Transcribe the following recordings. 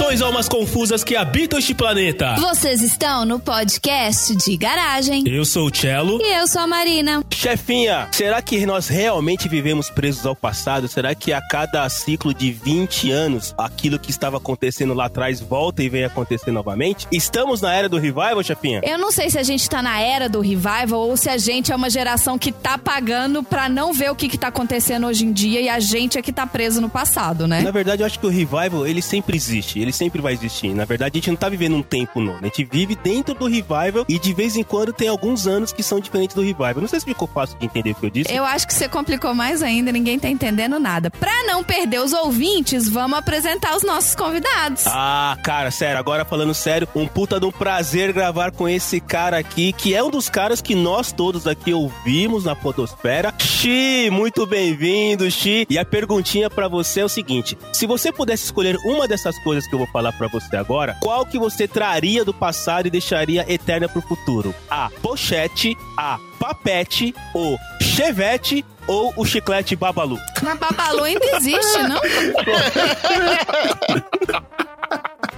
Saudações almas confusas que habitam este planeta. Vocês estão no podcast de garagem. Eu sou o Cello. E eu sou a Marina. Chefinha, será que nós realmente vivemos presos ao passado? Será que a cada ciclo de 20 anos, aquilo que estava acontecendo lá atrás volta e vem acontecer novamente? Estamos na era do revival, chefinha? Eu não sei se a gente tá na era do revival ou se a gente é uma geração que tá pagando pra não ver o que, que tá acontecendo hoje em dia e a gente é que tá preso no passado, né? Na verdade, eu acho que o revival, ele sempre existe, ele sempre vai existir. Na verdade, a gente não tá vivendo um tempo novo, a gente vive dentro do revival e de vez em quando tem alguns anos que são diferentes do revival. Não sei se ficou fácil de entender o que eu disse. Eu acho que você complicou mais ainda, ninguém tá entendendo nada. Pra não perder os ouvintes, vamos apresentar os nossos convidados. Ah, cara, sério, agora falando sério, um puta de um prazer gravar com esse cara aqui, que é um dos caras que nós todos aqui ouvimos na Podosfera. Xi, muito bem-vindo, Xi. E a perguntinha pra você é o seguinte: se você pudesse escolher uma dessas coisas que eu vou falar pra você agora, qual que você traria do passado e deixaria eterna pro futuro? A pochete, a papete, o chevette ou o chiclete babalu? Mas Babalu ainda existe, não?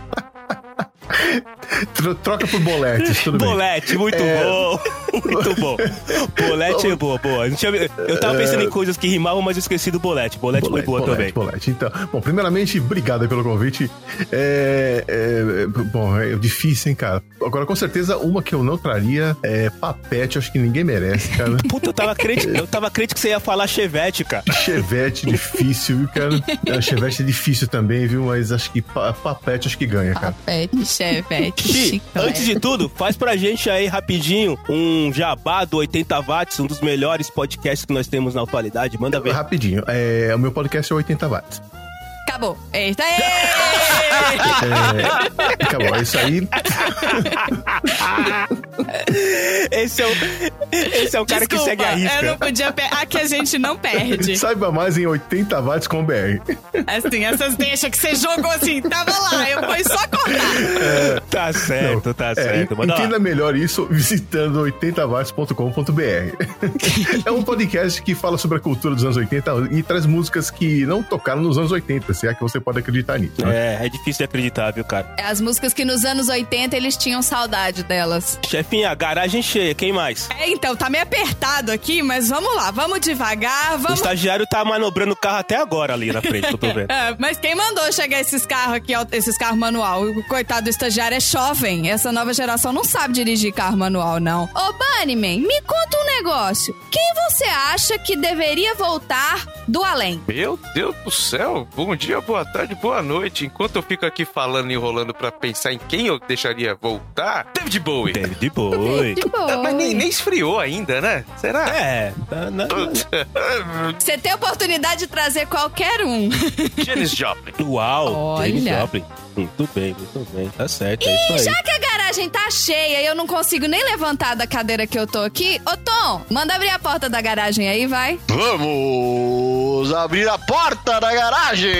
Tro- Troca por boletes, tudo bem. Bolete, muito É. bom. Muito bom. Bolete é boa, boa. Eu tava pensando em coisas que rimavam, mas eu esqueci do bolete. Bolete, foi boa também. bolete. Então, bom, primeiramente, obrigado aí pelo convite. É, é, bom, é difícil, hein, cara. Agora, com certeza, uma que eu não traria é papete, acho que ninguém merece, cara. Puta, eu tava crente, eu tava crente que você ia falar chevette, cara. Chevette, difícil, viu, cara? É, Chevette é difícil também, viu? Mas acho que pa- papete acho que ganha, cara. Papete, chevette, chiclete. antes de tudo, faz pra gente aí rapidinho um jabá do 80 watts, um dos melhores podcasts que nós temos na atualidade. Manda ver. Rapidinho, é, o meu podcast é 80 watts. Acabou. Eita, ê! É, acabou, é isso aí. Esse é o, esse é o cara que segue a eu não risca. podia... Per... Aqui a gente não perde. Saiba mais em 80 watts com BR. Assim, essas deixas que você jogou assim, tava lá, eu fui só cortar. Tá certo, tá É, certo. Lá. entenda melhor isso visitando 80watts.com.br. é um podcast que fala sobre a cultura dos anos 80 e traz músicas que não tocaram nos anos 80, se é que você pode acreditar nisso. né? É, é difícil de acreditar, viu, cara? É as músicas que nos anos 80 eles tinham saudade delas. Chefinha, garagem cheia, quem mais? É, então, tá meio apertado aqui, mas vamos lá, vamos devagar, O vamos... estagiário tá manobrando o carro até agora ali na frente, que eu tô vendo. É, mas quem mandou chegar esses carros aqui, esses carros manual? O coitado do estagiário é jovem. Essa nova geração não sabe dirigir carro manual, não. Ô, Bunnyman, me conta um negócio. Quem você acha que deveria voltar do além? Meu Deus do céu, bom dia, boa tarde, boa noite. Enquanto eu fico aqui falando e enrolando pra pensar em quem eu deixaria voltar, David Bowie. David Bowie. De boa. Mas nem, nem esfriou ainda, né? Será? É, tá, Você tem a oportunidade de trazer qualquer um. Janis Joplin. Uau, Olha. James Joplin. Muito bem, muito bem, tá certo, é isso E aí. já que a garagem tá cheia e eu não consigo nem levantar da cadeira que eu tô aqui, ô Tom, manda abrir a porta da garagem aí, vai. Vamos abrir a porta da garagem!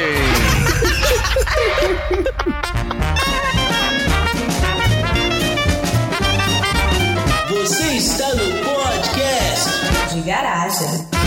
Você está no podcast. de garagem.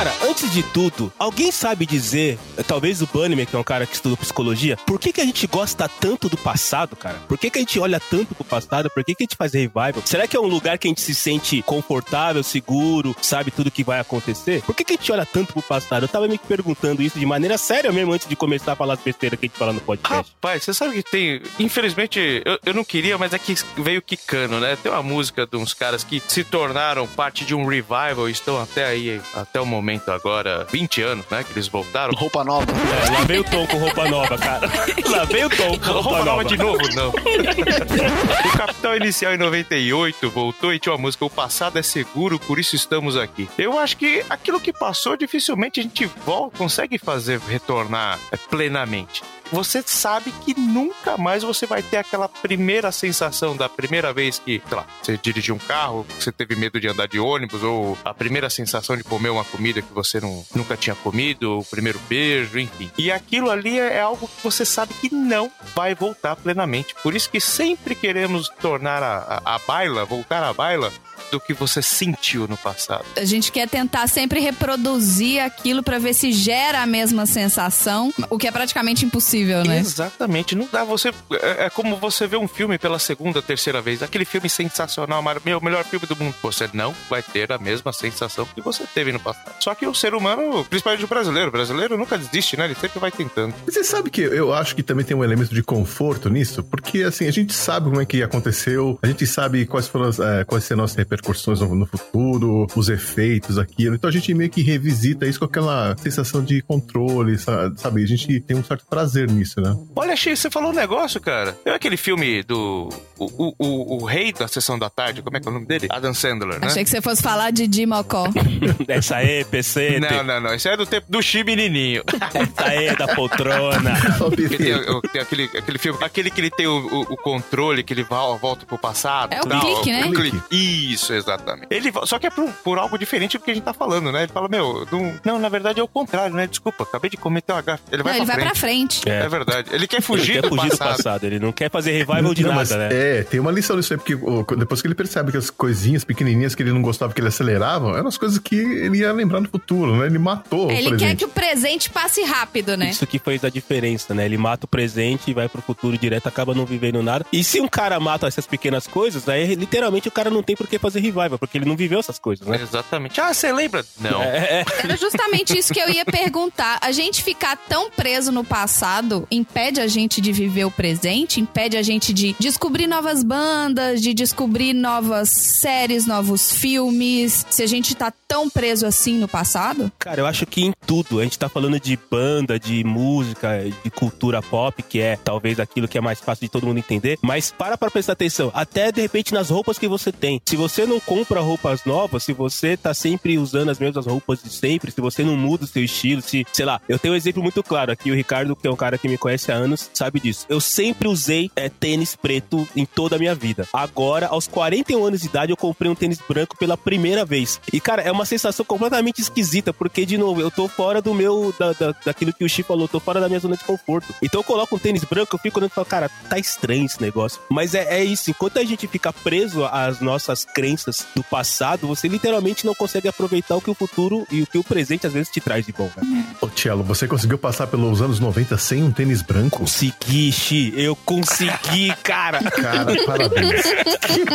Cara, antes de tudo, alguém sabe dizer, eh, talvez o Bunnyman, que é um cara que estuda psicologia, por que, que a gente gosta tanto do passado, cara? Por que, que a gente olha tanto pro passado? Por que, que a gente faz revival? Será que é um lugar que a gente se sente confortável, seguro, sabe tudo que vai acontecer? Por que, que a gente olha tanto pro passado? Eu tava me perguntando isso de maneira séria mesmo antes de começar a falar as besteiras que a gente fala no podcast. Rapaz, você sabe que tem. Infelizmente, eu, eu não queria, mas é que veio quicando, né? Tem uma música de uns caras que se tornaram parte de um revival e estão até aí, até o momento agora, 20 anos, né? Que eles voltaram. Roupa nova. É, lá veio o Tom com roupa nova, cara. Lá veio o Tom com roupa, Roupa nova nova. de novo, não. o Capital Inicial em 98 voltou e tinha uma música O passado é seguro, por isso estamos aqui. Eu acho que aquilo que passou, dificilmente a gente volta, consegue fazer retornar é, plenamente. Você sabe que nunca mais você vai ter aquela primeira sensação da primeira vez que, sei lá, você dirigiu um carro, você teve medo de andar de ônibus, ou a primeira sensação de comer uma comida que você não, nunca tinha comido, o primeiro beijo, enfim. E aquilo ali é é algo que você sabe que não vai voltar plenamente. Por isso que sempre queremos tornar a, a, a baila, voltar à baila, do que você sentiu no passado. A gente quer tentar sempre reproduzir aquilo pra ver se gera a mesma sensação, o que é praticamente impossível, né? Exatamente, não dá. Você é, é como você ver um filme pela segunda, terceira vez, aquele filme sensacional, meu melhor filme do mundo. Você não vai ter a mesma sensação que você teve no passado. Só que o ser humano, principalmente o brasileiro, o brasileiro nunca desiste, né? Ele sempre vai tentando. Mas Você sabe que eu acho que também tem um elemento de conforto nisso, porque assim, a gente sabe como é que aconteceu, a gente sabe quais foram as, eh, quais serão as repercussões no, no futuro, os efeitos, aquilo. Então a gente meio que revisita isso com aquela sensação de controle, sa- sabe? A gente tem um certo prazer nisso, né? Olha, Xi, você falou um negócio, cara. É aquele filme do. O, o, o, o rei da sessão da tarde, como é que é o nome dele? Adam Sandler, né? Achei que você fosse falar de Dimocó. Essa aí, PC. Não, não, não. Esse é do tempo do Xi menininho. Essa aí, da poltrona. Tem, tem aquele, aquele filme, aquele que ele tem o, o- o controle, que ele volta pro passado. É o tal. clique, né? O clique. Isso, exatamente. Ele, só que é por, por algo diferente do que a gente tá falando, né? Ele fala, meu, não, não, na verdade é o contrário, né? Desculpa, acabei de cometer uma gafe. Ele vai, Não, ele pra, vai pra frente. frente. É. verdade. Ele quer Ele fugir, quer do, fugir do passado. passado. Ele não quer fazer revival de Não, nada, né? É, tem uma lição nisso aí, porque depois que ele percebe que as coisinhas pequenininhas que ele não gostava, que ele acelerava, eram as coisas que ele ia lembrar no futuro, né? Ele matou É, o Ele quer presente. que o presente passe rápido, né? Isso que fez a diferença, né? Ele mata o presente e vai pro futuro direto, acaba não vivendo nada. E se um cara mata essas pequenas coisas, aí literalmente o cara não tem por que fazer revival, porque ele não viveu essas coisas, né? Exatamente. Ah, você lembra? Não. É, é. Era justamente isso que eu ia perguntar. A gente ficar tão preso no passado impede a gente de viver o presente, impede a gente de descobrir novas bandas, de descobrir novas séries, novos filmes. Se a gente tá tão preso assim no passado, Cara, eu acho que em tudo. A gente tá falando de banda, de música, de cultura pop, que é talvez aquilo que é mais fácil de todo mundo entender. Mas para pra prestar atenção. Até de repente nas roupas que você tem. Se você não compra roupas novas, se você tá sempre usando as mesmas roupas de sempre, se você não muda o seu estilo, se, sei lá, eu tenho um exemplo muito claro aqui. O Ricardo, que é um cara que me conhece há anos, sabe disso. Eu sempre usei é, tênis preto em toda a minha vida. Agora, aos 41 anos de idade, eu comprei um tênis branco pela primeira vez. E, cara, é uma sensação completamente esquisita, porque, de novo, eu tô fora do meu, da, da- daquilo que o Chi falou, tô fora da minha zona de conforto. Então eu coloco um tênis branco, eu fico olhando e falo, cara, tá estranho esse negócio. Mas é, é isso, enquanto a gente fica preso às nossas crenças do passado, você literalmente não consegue aproveitar o que o futuro e o que o presente às vezes te traz de bom, cara. Ô, Tielo, você conseguiu passar pelos anos 90 sem um tênis branco? Consegui, Xi, eu consegui, cara. Cara, parabéns.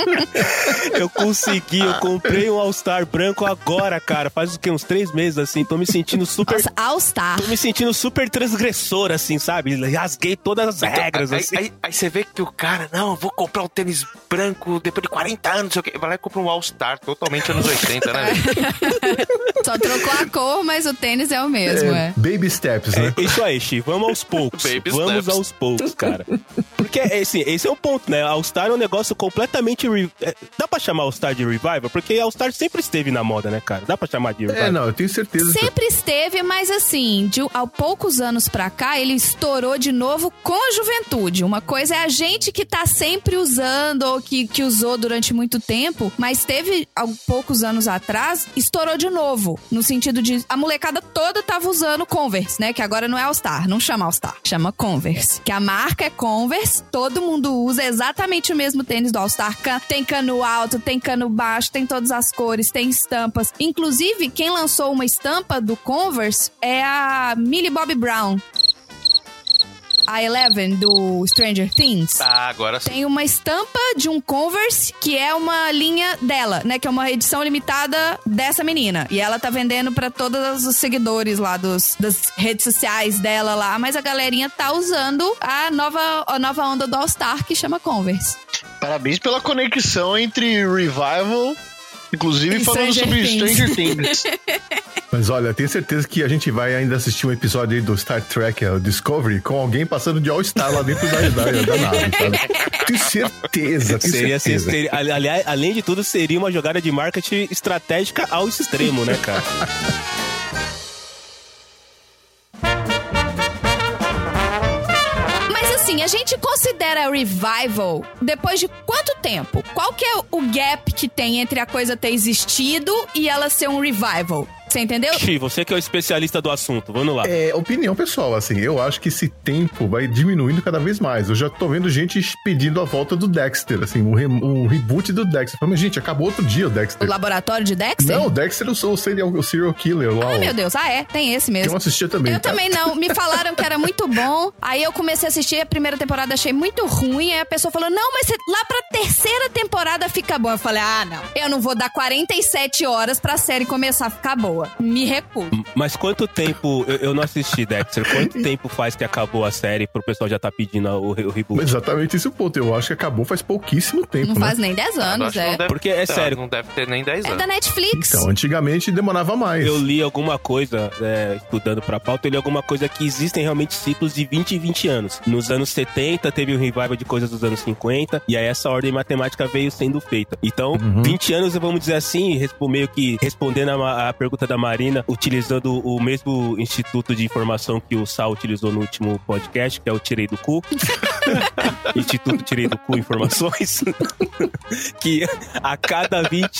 Eu consegui, eu comprei um All-Star branco agora, cara. Faz o quê? Uns três meses, assim. Tô me sentindo super. nossa, All Star. Tô me sentindo super transgressor, assim, sabe? Rasguei todas as regras, aí, assim. aí- aí você vê que o cara, não, eu vou comprar um tênis branco depois de 40 anos, não sei o quê. Vai lá e compra um All-Star, totalmente anos 80, né? Só trocou a cor, mas o tênis é o mesmo, é. Baby steps, né? É isso aí, Chi. Vamos aos poucos. Baby Vamos steps. aos poucos, cara. Porque, assim, esse é o ponto, né? All-Star é um negócio completamente. re- é, Dá pra chamar All-Star de revival? Porque All-Star sempre esteve na moda, né, cara? Dá pra chamar de revival? É, não, eu tenho certeza. que- Sempre esteve, mas assim, de há poucos anos pra cá, ele estourou de novo com a juventude. Uma coisa é a gente que tá sempre usando ou que, que usou durante muito tempo, mas teve há poucos anos atrás, estourou de novo. No sentido de a molecada toda tava usando Converse, né? Que agora não é All-Star, não chama All-Star, chama Converse. Que a marca é Converse, todo mundo usa exatamente o mesmo tênis do All-Star. Tem cano alto, tem cano baixo, tem todas as cores, tem estampas. Inclusive, quem lançou uma estampa do Converse é a Millie Bobby Brown. A Eleven do Stranger Things. Ah, agora sim. Tem uma estampa de um Converse que é uma linha dela, né? Que é uma edição limitada dessa menina. E ela tá vendendo pra todos os seguidores lá dos, das redes sociais dela lá. Mas a galerinha tá usando a nova, a nova onda do All Star que chama Converse. Parabéns pela conexão entre Revival, inclusive falando Stranger sobre Things. Stranger Things. Mas olha, tenho certeza que a gente vai ainda assistir um episódio aí do Star Trek, é, o Discovery, com alguém passando de All-Star lá dentro da, da, da nave, sabe? Tenho certeza, tenho Seria, certeza. seria, ali- aliás, além de tudo, seria uma jogada de marketing estratégica ao extremo, né, cara? a gente considera revival depois de quanto tempo? Qual que é o gap que tem entre a coisa ter existido e ela ser um revival? Você entendeu? Xi, você que é o especialista do assunto, vamos lá. É, opinião pessoal, assim, eu acho que esse tempo vai diminuindo cada vez mais. Eu já tô vendo gente pedindo a volta do Dexter, assim, o, re- o reboot do Dexter. Falei, mas, gente, acabou outro dia o O Dexter. laboratório de Dexter? Não, o Dexter é o, o serial, o serial killer lá. Ai, ó. meu Deus. Ah, é? Tem esse Que eu mesmo. assistia também. Eu tá? também não. Me falaram que era muito bom. Aí eu comecei a assistir a primeira temporada, achei muito ruim. Aí a pessoa falou: Não, mas lá pra terceira temporada fica bom. Eu falei: Ah, não. Eu não vou dar 47 horas pra série começar a ficar boa. Me recuso. Mas quanto tempo. Eu, eu não assisti, Dexter. Quanto tempo faz que acabou a série pro pessoal já tá pedindo o, o reboot? Exatamente esse o ponto. Eu acho que acabou faz pouquíssimo tempo, Não né? faz nem 10 Eu anos, é. não deve- Porque é tá, sério. Não deve ter nem 10 É anos. da Netflix. Então, antigamente demorava mais. Eu li alguma coisa, é, estudando pra pauta, eu li alguma coisa que existem realmente ciclos de 20 e 20 anos. Nos anos 70 teve um revival de coisas dos anos 50, e aí essa ordem matemática veio sendo feita. Então, Uhum. 20 anos, vamos dizer assim, meio que respondendo a, a pergunta da Marina, utilizando o mesmo instituto de informação que o Sal utilizou no último podcast, que é o Tirei do Cu. Instituto Tirei do Cu Informações. que a cada 20.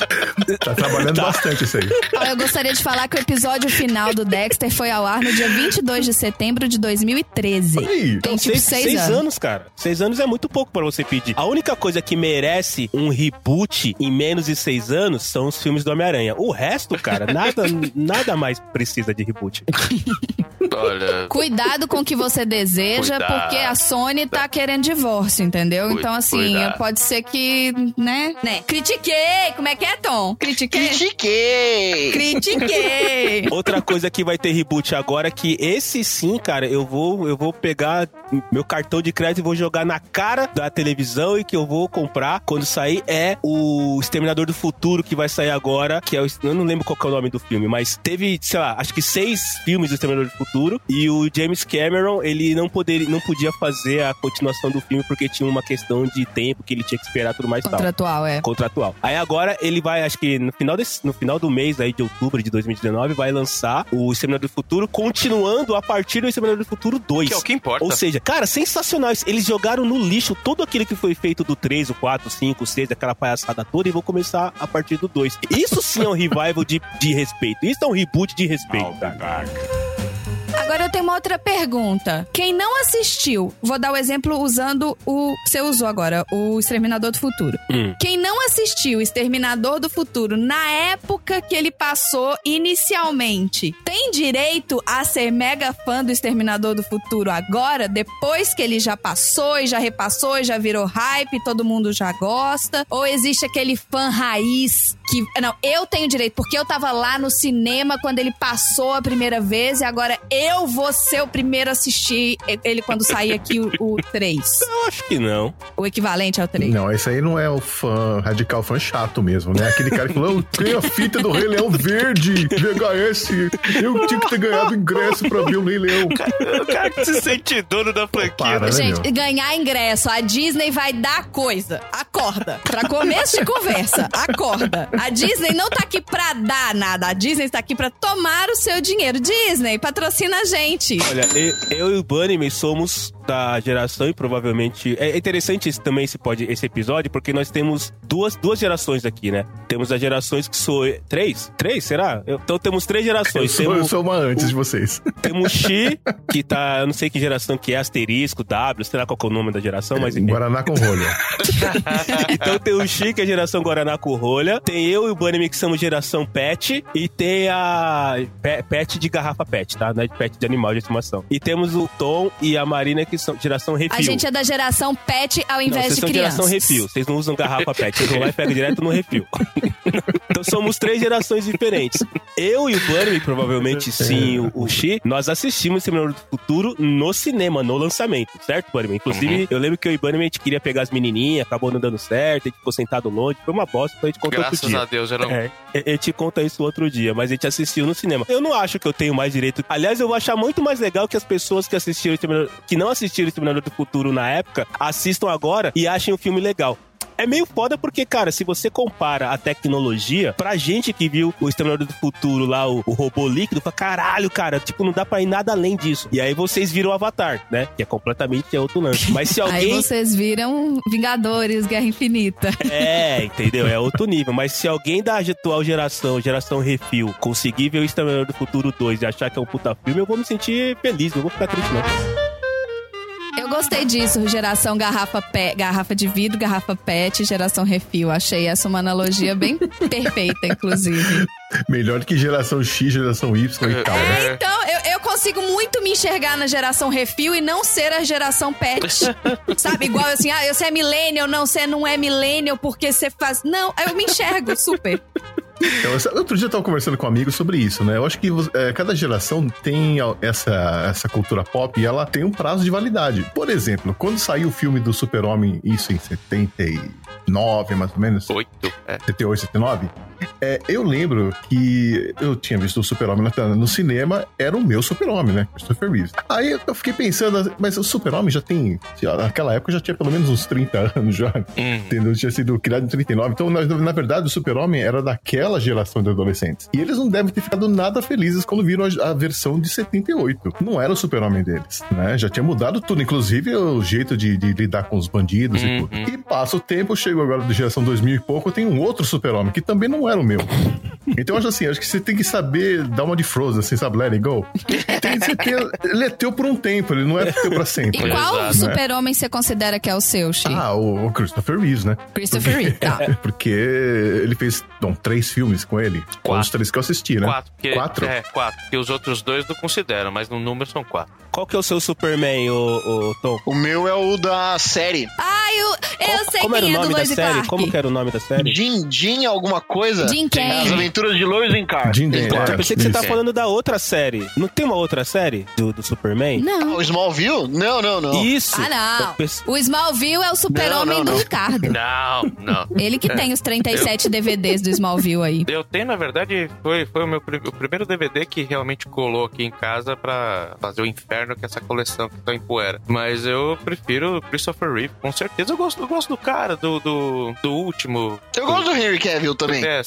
Tá trabalhando Tá. bastante isso aí. Eu gostaria de falar que o episódio final do Dexter foi ao ar no dia 22 de setembro de 2013. Olha aí. Tem tipo seis, seis, seis anos. anos. cara. Seis anos é muito pouco pra você pedir. A única coisa que merece um reboot em menos de seis anos são os filmes do Homem-Aranha. O resto, cara, nada, nada mais precisa de reboot. Olha, Cuidado com o que você deseja, Cuidado. porque a Sony tá querendo divórcio, entendeu? Cui- então, assim, cuidado. pode ser que, né? né? Critiquei! Como é que é, Tom? Critiquei? Critiquei! Critiquei! Outra coisa que vai ter reboot agora, que esse sim, cara, eu vou, eu vou pegar meu cartão de crédito e vou jogar na cara da televisão e que eu vou comprar quando sair é o Exterminador do Futuro que vai sair agora, que é o, eu não lembro qual que é o nome do filme, mas teve, sei lá, acho que seis filmes do Exterminador do Futuro e o James Cameron, ele não poderia, não podia fazer a continuação do filme porque tinha uma questão de tempo que ele tinha que esperar tudo mais e tal Contratual, é. contratual. Aí agora ele vai, acho que no final, desse, no final do mês aí de outubro de 2019, vai lançar o Exterminador do Futuro, continuando a partir do Exterminador do Futuro 2. que é o que importa. Ou seja, cara, sensacional. Eles jogaram no lixo tudo aquilo que foi feito do 3, o 4, o 5, o 6, aquela palhaçada toda, e vão começar a partir do 2. Isso sim é um revival de, de respeito. Isso é um reboot de respeito, cara. Agora eu tenho uma outra pergunta. Quem não assistiu, vou dar o exemplo usando o. Você usou agora, o Exterminador do Futuro. Hum. Quem não assistiu Exterminador do Futuro na época que ele passou inicialmente, tem direito a ser mega fã do Exterminador do Futuro agora, depois que ele já passou e já repassou e já virou hype, todo mundo já gosta? Ou existe aquele fã raiz que. Não, eu tenho direito, porque eu tava lá no cinema quando ele passou a primeira vez e agora eu vou ser o primeiro a assistir ele quando sair aqui o, o 3. Eu acho que não. O equivalente ao 3. Não, esse aí não é o fã radical, fã chato mesmo, né? Aquele cara que falou, eu tenho a fita do Rei Leão verde, VHS, eu tinha que ter ganhado ingresso pra ver o Rei Leão. O cara que se sente dono da franquia. Para, né, Gente, meu? ganhar ingresso, a Disney vai dar coisa. Acorda. Pra começo de conversa, acorda. A Disney não tá aqui pra dar nada. A Disney tá aqui pra tomar o seu dinheiro. Disney, patrocina a gente. Olha, eu, eu e o Bunny somos da geração e provavelmente. É interessante esse, também esse, pod, esse episódio, porque nós temos duas, duas gerações aqui, né? Temos as gerações que sou. Três? Três? Será? Eu- então temos três Eu gerações. sou, eu Temos, sou uma antes de vocês. temos Xi, que tá. Eu não sei que geração que é, asterisco, W, sei lá qual é o nome da geração, mas enfim. Guaraná com rolha. Então tem o Chi, que é geração Guaraná com rolha. Tem eu e o Bunny que somos geração Pet. E tem a pe- Pet de garrafa Pet, tá? Não é de Pet de animal de estimação. E temos o Tom e a Marina, que são geração Refil. A gente é da geração pet ao Não, invés vocês de são crianças. geração refil. Vocês não usam garrafa pet. Vocês vão lá e pegam direto no refil. então somos três gerações diferentes. Eu e o Bunny, provavelmente sim, o, o Xi, nós assistimos Exterminador do Futuro no cinema, no lançamento, certo, Bunny? Inclusive, eu lembro que eu e o Bunny, a gente queria pegar as menininhas, acabou não dando certo, a gente ficou sentado longe, foi uma bosta, então a gente contou outro Graças dia. a Deus, eu não. É, a gente conta isso outro dia, mas a gente assistiu no cinema. Eu não acho que eu tenho mais direito. Aliás, eu vou achar muito mais legal que as pessoas que assistiram que não assistiram Exterminador do Futuro na época assistam agora e achem o filme legal. É meio foda porque, cara, se você compara a tecnologia, pra gente que viu o Exterminador do Futuro lá, o, o robô líquido, fala, caralho, cara, tipo, não dá pra ir nada além disso. E aí vocês viram o Avatar, né? Que é completamente outro lance. Mas se Aí alguém... vocês viram Vingadores, Guerra Infinita. É, entendeu? É outro nível. Mas se alguém da atual geração, geração refil, conseguir ver o Exterminador do Futuro 2 e achar que é um puta filme, eu vou me sentir feliz, não vou ficar triste, não. Eu gostei disso, geração garrafa pé, garrafa de vidro, garrafa pet, geração refil. Achei essa uma analogia bem perfeita, inclusive. Melhor que geração X, geração Y e tal. né? É, então, eu, eu consigo muito me enxergar na geração refil e não ser a geração pet. Sabe? Igual assim, ah, você é millennial, não, você não é millennial porque você faz. Não, eu me enxergo super. Então, outro dia eu tava conversando com um amigo sobre isso, né? Eu acho que é, cada geração tem essa, essa cultura pop e ela tem um prazo de validade. Por exemplo, quando saiu o filme do Super-Homem, isso em 79, mais ou menos, Oito. É. 78, 79, é, eu lembro que eu tinha visto o Super-Homem no cinema, era o meu Super-Homem, né? Christopher Reeves. Aí eu fiquei pensando, mas o Super-Homem já tem. Naquela época já tinha pelo menos uns 30 anos já. Hum. Entendeu? Tinha sido criado em 39. Então, na, na verdade, o Super-Homem era daquela geração de adolescentes. E eles não devem ter ficado nada felizes quando viram a, a versão de 78. Não era o Super-Homem deles, né? Já tinha mudado tudo, inclusive o jeito de, de lidar com os bandidos e tudo. E passa o tempo, chego agora da geração 2000 e pouco, eu tenho um outro Super-Homem que também não era o meu. Então, eu acho assim, acho que você tem que saber dar uma de Frozen, assim, sabe? Let it go. Tem, você tem- ele é teu por um tempo, ele não é teu pra E sempre. qual Exato. super-homem você considera que é o seu, Chi? Ah, o, o Christopher Reeves, né? Christopher Reeve, tá. Porque ele fez bom, três filmes com ele. Quatro. Os três que eu assisti, né? Quatro. Porque, Quatro? É, quatro. Porque os outros dois não consideram, mas no número são quatro. Qual que é o seu Superman, ô, ô Tom? O meu é o da série. Ah, eu, eu sei Como era o quem é do nome da Lois e série? Clark. Como que era o nome da série? Jim, Jim alguma coisa? Jim Kane. As aventuras de Lois e Clark. Jim Kane, Clark. é. Eu pensei que você tá falando da outra série. Não tem uma outra série do, do Superman? Não. O Smallville? Não, não, não. Isso! Ah, não. pense- O Smallville é o super-homem do. Ricardo. Não, não. Ele que tem os 37 DVDs do Smallville aí. Eu tenho, na verdade, foi, foi o meu o primeiro DVD que realmente colou aqui em casa pra fazer o inferno com essa coleção que tá em poeira. Mas eu prefiro o Christopher Reeve, com certeza. Eu gosto, eu gosto do cara, do, do, do último. Eu gosto do Henry Cavill também. É,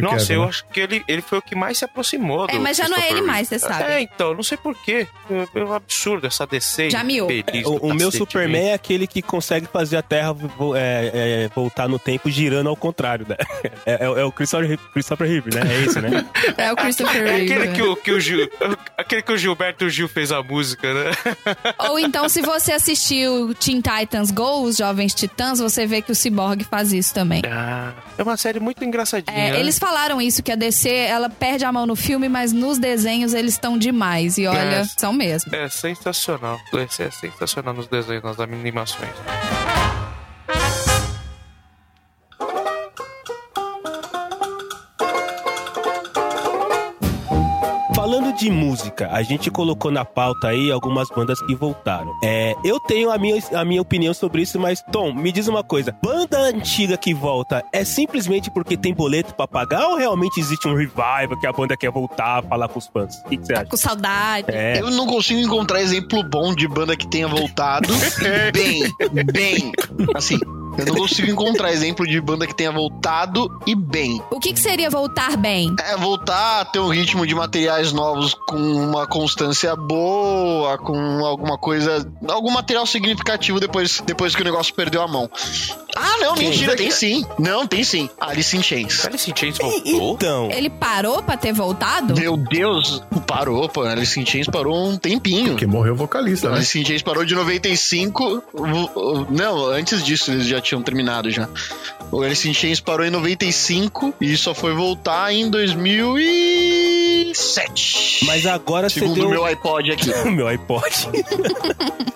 nossa, Cavill, eu acho que ele, ele foi o que mais se aproximou do É, mas já não é ele mais, você sabe. É, então, não sei porquê. É um absurdo essa DC. Já miou. do O, o meu Superman é aquele que consegue fazer a Terra é, é, voltar no tempo girando ao contrário, né? É, é- é o Christopher, Christopher Reeve, né? É esse, né? É o Christopher É Reeve. aquele que o, que o Gil, aquele que o Gilberto Gil fez a música, né? Ou então, se você assistiu Teen Titans Go, os Jovens Titãs, você vê que o Cyborg faz isso também. Ah, é uma série muito engraçadinha. É, né? eles falaram isso, que a DC, ela perde a mão no filme, mas nos desenhos eles estão demais. E olha, É. são mesmo. É sensacional. Esse é sensacional nos desenhos, nas animações. Falando de música, a gente colocou na pauta aí algumas bandas que voltaram. É, eu tenho a minha, a minha opinião sobre isso, mas Tom, me diz uma coisa: banda antiga que volta é simplesmente porque tem boleto pra pagar ou realmente existe um revival que a banda quer voltar a falar com os fãs? O que, que você acha? Com saudade. É, Eu não consigo encontrar exemplo bom de banda que tenha voltado bem, bem. Assim, eu não consigo encontrar exemplo de banda que tenha voltado e bem. O que, que seria voltar bem? É voltar a ter um ritmo de materiais novos com uma constância boa, com alguma coisa, algum material significativo depois, depois que o negócio perdeu a mão. Ah, não, mentira, tem sim. Não, tem sim. Alice in Chains. Alice in Chains voltou? então. Ele parou pra ter voltado? Meu Deus, parou, pô. Alice in Chains parou um tempinho. Porque morreu o vocalista, né? Alice in Chains parou de 95. vo- vo- Não, antes disso eles já tinham terminado já. O Alice in Chains parou em 95 e só foi voltar em 2007. Mas agora você Segundo deu. o meu iPod aqui. O meu iPod.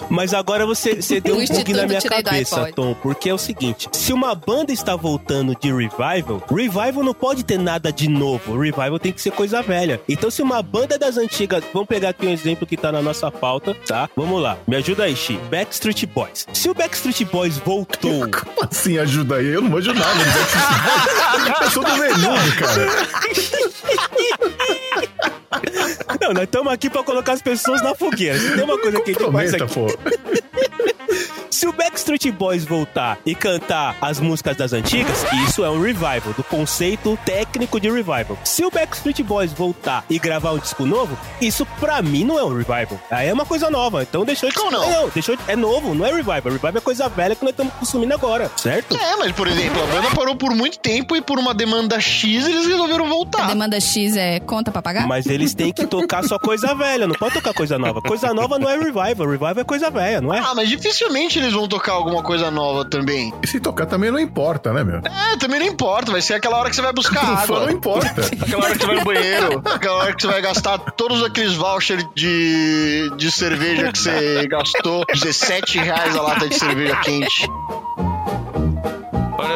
Mas agora você, você deu um bug na minha cabeça. Tom, porque é o seguinte: se uma banda está voltando de revival, revival não pode ter nada de novo. Revival tem que ser coisa velha. Então, se uma banda das antigas, vamos pegar aqui um exemplo que tá na nossa pauta, tá? Vamos lá, me ajuda aí, Xi. Backstreet Boys. Se o Backstreet Boys voltou. Como assim ajuda aí? Eu não manjo nada. né? Eu sou do velhudo, cara. Não, nós estamos aqui pra colocar as pessoas na fogueira. Se tem uma coisa que a gente faz aqui. pô. Se o Backstreet Boys voltar e cantar as músicas das antigas, isso é um revival, do conceito técnico de revival. Se o Backstreet Boys voltar e gravar um disco novo, isso pra mim não é um revival. Aí é uma coisa nova. Então deixou de Como não? não deixou de... É novo, não é revival. Revival é coisa velha que nós estamos consumindo agora, certo? É, mas por exemplo, a banda parou por muito tempo e por uma demanda X eles resolveram A voltar. demanda X é conta pra pagar? Mas eles têm que tocar só coisa velha, não pode tocar coisa nova. Coisa nova não é revival, revival é coisa velha, não é? Ah, mas dificilmente eles vão tocar alguma coisa nova também. E se tocar também não importa, né, meu? É, também não importa, vai ser aquela hora que você vai buscar água. não importa. Aquela hora que você vai no banheiro, aquela hora que você vai gastar todos aqueles vouchers de, de cerveja que você gastou, 17 reais a lata de cerveja quente.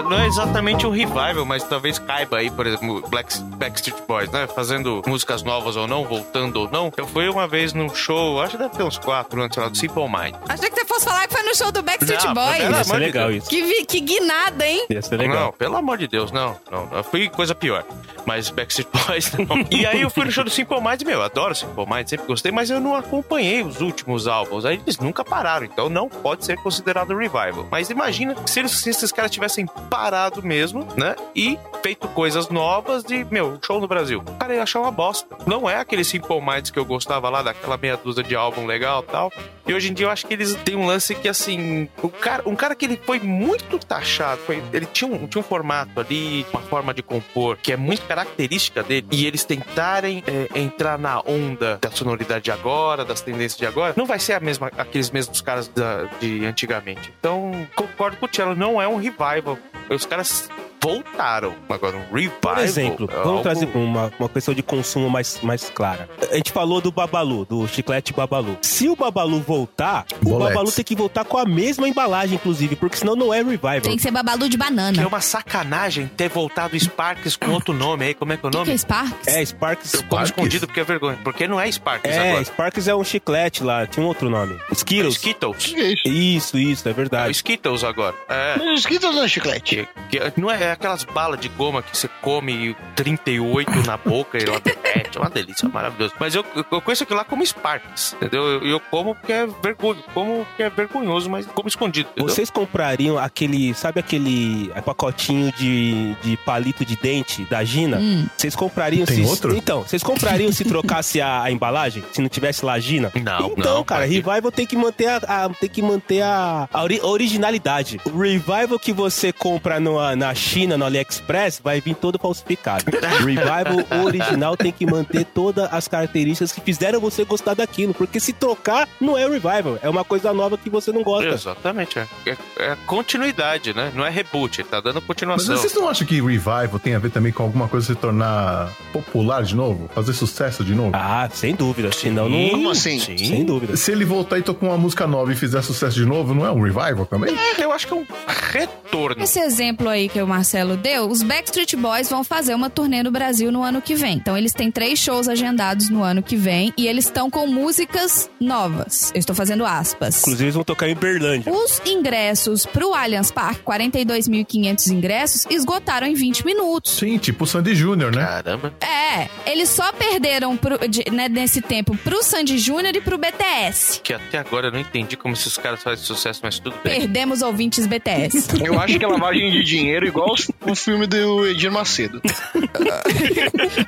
Não é exatamente um revival, mas talvez caiba aí, por exemplo, Black, Backstreet Boys, né? Fazendo músicas novas ou não, voltando ou não. Eu fui uma vez num show, acho que deve ter uns quatro anos, sei lá, do Simple Mind. Achei que você fosse falar que foi no show do Backstreet Não, Boys. Ia ser legal isso. Que, vi- que guinada, hein? Ia ser legal. Não, pelo amor de Deus, não. não. Eu fui coisa pior. Mas Backstreet Boys não. E aí eu fui no show do Simple Minds, meu, eu adoro Simple Minds, sempre gostei, mas eu não acompanhei os últimos álbuns. Aí eles nunca pararam, então não pode ser considerado revival. Mas imagina se, eles, se esses caras tivessem parado mesmo, né? E feito coisas novas de, meu, show no Brasil. Cara, eu achar uma bosta. Não é aquele Simple Minds que eu gostava lá, daquela meia dúzia de álbum legal tal. E hoje em dia eu acho que eles têm um lance que, assim, o cara, um cara que ele foi muito taxado, foi- ele tinha um, tinha um formato ali, uma forma de compor que é muito característica dele, e eles tentarem é, entrar na onda da sonoridade de agora, das tendências de agora, não vai ser a mesma, aqueles mesmos caras da- de antigamente. Então, concordo com o Cello, não é um revival. Os caras voltaram. Agora, um revival. Por exemplo, é vamos algo- trazer uma, uma questão de consumo mais, mais clara. A gente falou do Babalu, do chiclete Babalu. Se o Babalu voltar, o. Babalu tem que voltar com a mesma embalagem, inclusive, porque senão não é revival. Tem que ser babalu de Que é banana. uma sacanagem ter voltado Sparks com outro nome aí. Como é que é o O que, nome? que é Sparks? É, Sparks. Eu como escondido porque é vergonha. Porque não é Sparks É, agora. Sparks é um chiclete lá, tinha um outro nome. Skittles. Skittles. Isso, isso, é É o verdade. Skittles agora. É. Mas Skittles não é chiclete. Que, que não é, é aquelas balas de goma que você come 38 na boca e ela derrete. É uma delícia, maravilhoso. Mas eu, eu conheço aquilo lá como Sparks, entendeu? Eu, eu como porque é vergonha, como porque é vergonhoso, mas como escondido. Entendeu? Vocês comprariam aquele, sabe aquele pacotinho de, de palito de dente da Gina? Hum. Vocês comprariam Tem se. outro? Então, vocês comprariam se trocasse a, a embalagem? Se não tivesse lá a Gina? Não, Então, não, cara. Revival tem que manter a, a- tem que manter a, a ori- originalidade. O Revival que você compra no, na China, no AliExpress, vai vir todo falsificado. Revival original tem que manter todas as características que fizeram você gostar daquilo. Porque se trocar, não é Revival. É uma coisa nova que você não gosta. Exatamente, é. É, é continuidade, né? Não é reboot, tá dando Mas continuação. vocês não acham que revival tem a ver também com alguma coisa se tornar popular de novo? Fazer sucesso de novo? Ah, sem dúvida. Senão não. Como assim? Sim, sem dúvida. Se ele voltar e tocar uma música nova e fizer sucesso de novo, não é um revival também? Eu acho que é um retorno. Esse exemplo aí que o Marcelo deu, os Backstreet Boys vão fazer uma turnê no Brasil no ano que vem. Então eles têm três shows agendados no ano que vem e eles estão com músicas novas. Eu estou fazendo aspas. Inclusive, eles vão tocar em Berlândia. Os ingressos pro Allianz Parque, 42.500 ingressos, esgotaram em 20 minutos. Sim, tipo o Sandy Júnior, né? Caramba. É, eles só perderam pro- de- né, nesse tempo pro Sandy Júnior e pro BTS. Que até agora eu não entendi como esses caras fazem sucesso, mas tudo bem. Perdemos ouvintes BTS. Eu acho que é lavagem de dinheiro igual o filme do Edir Macedo.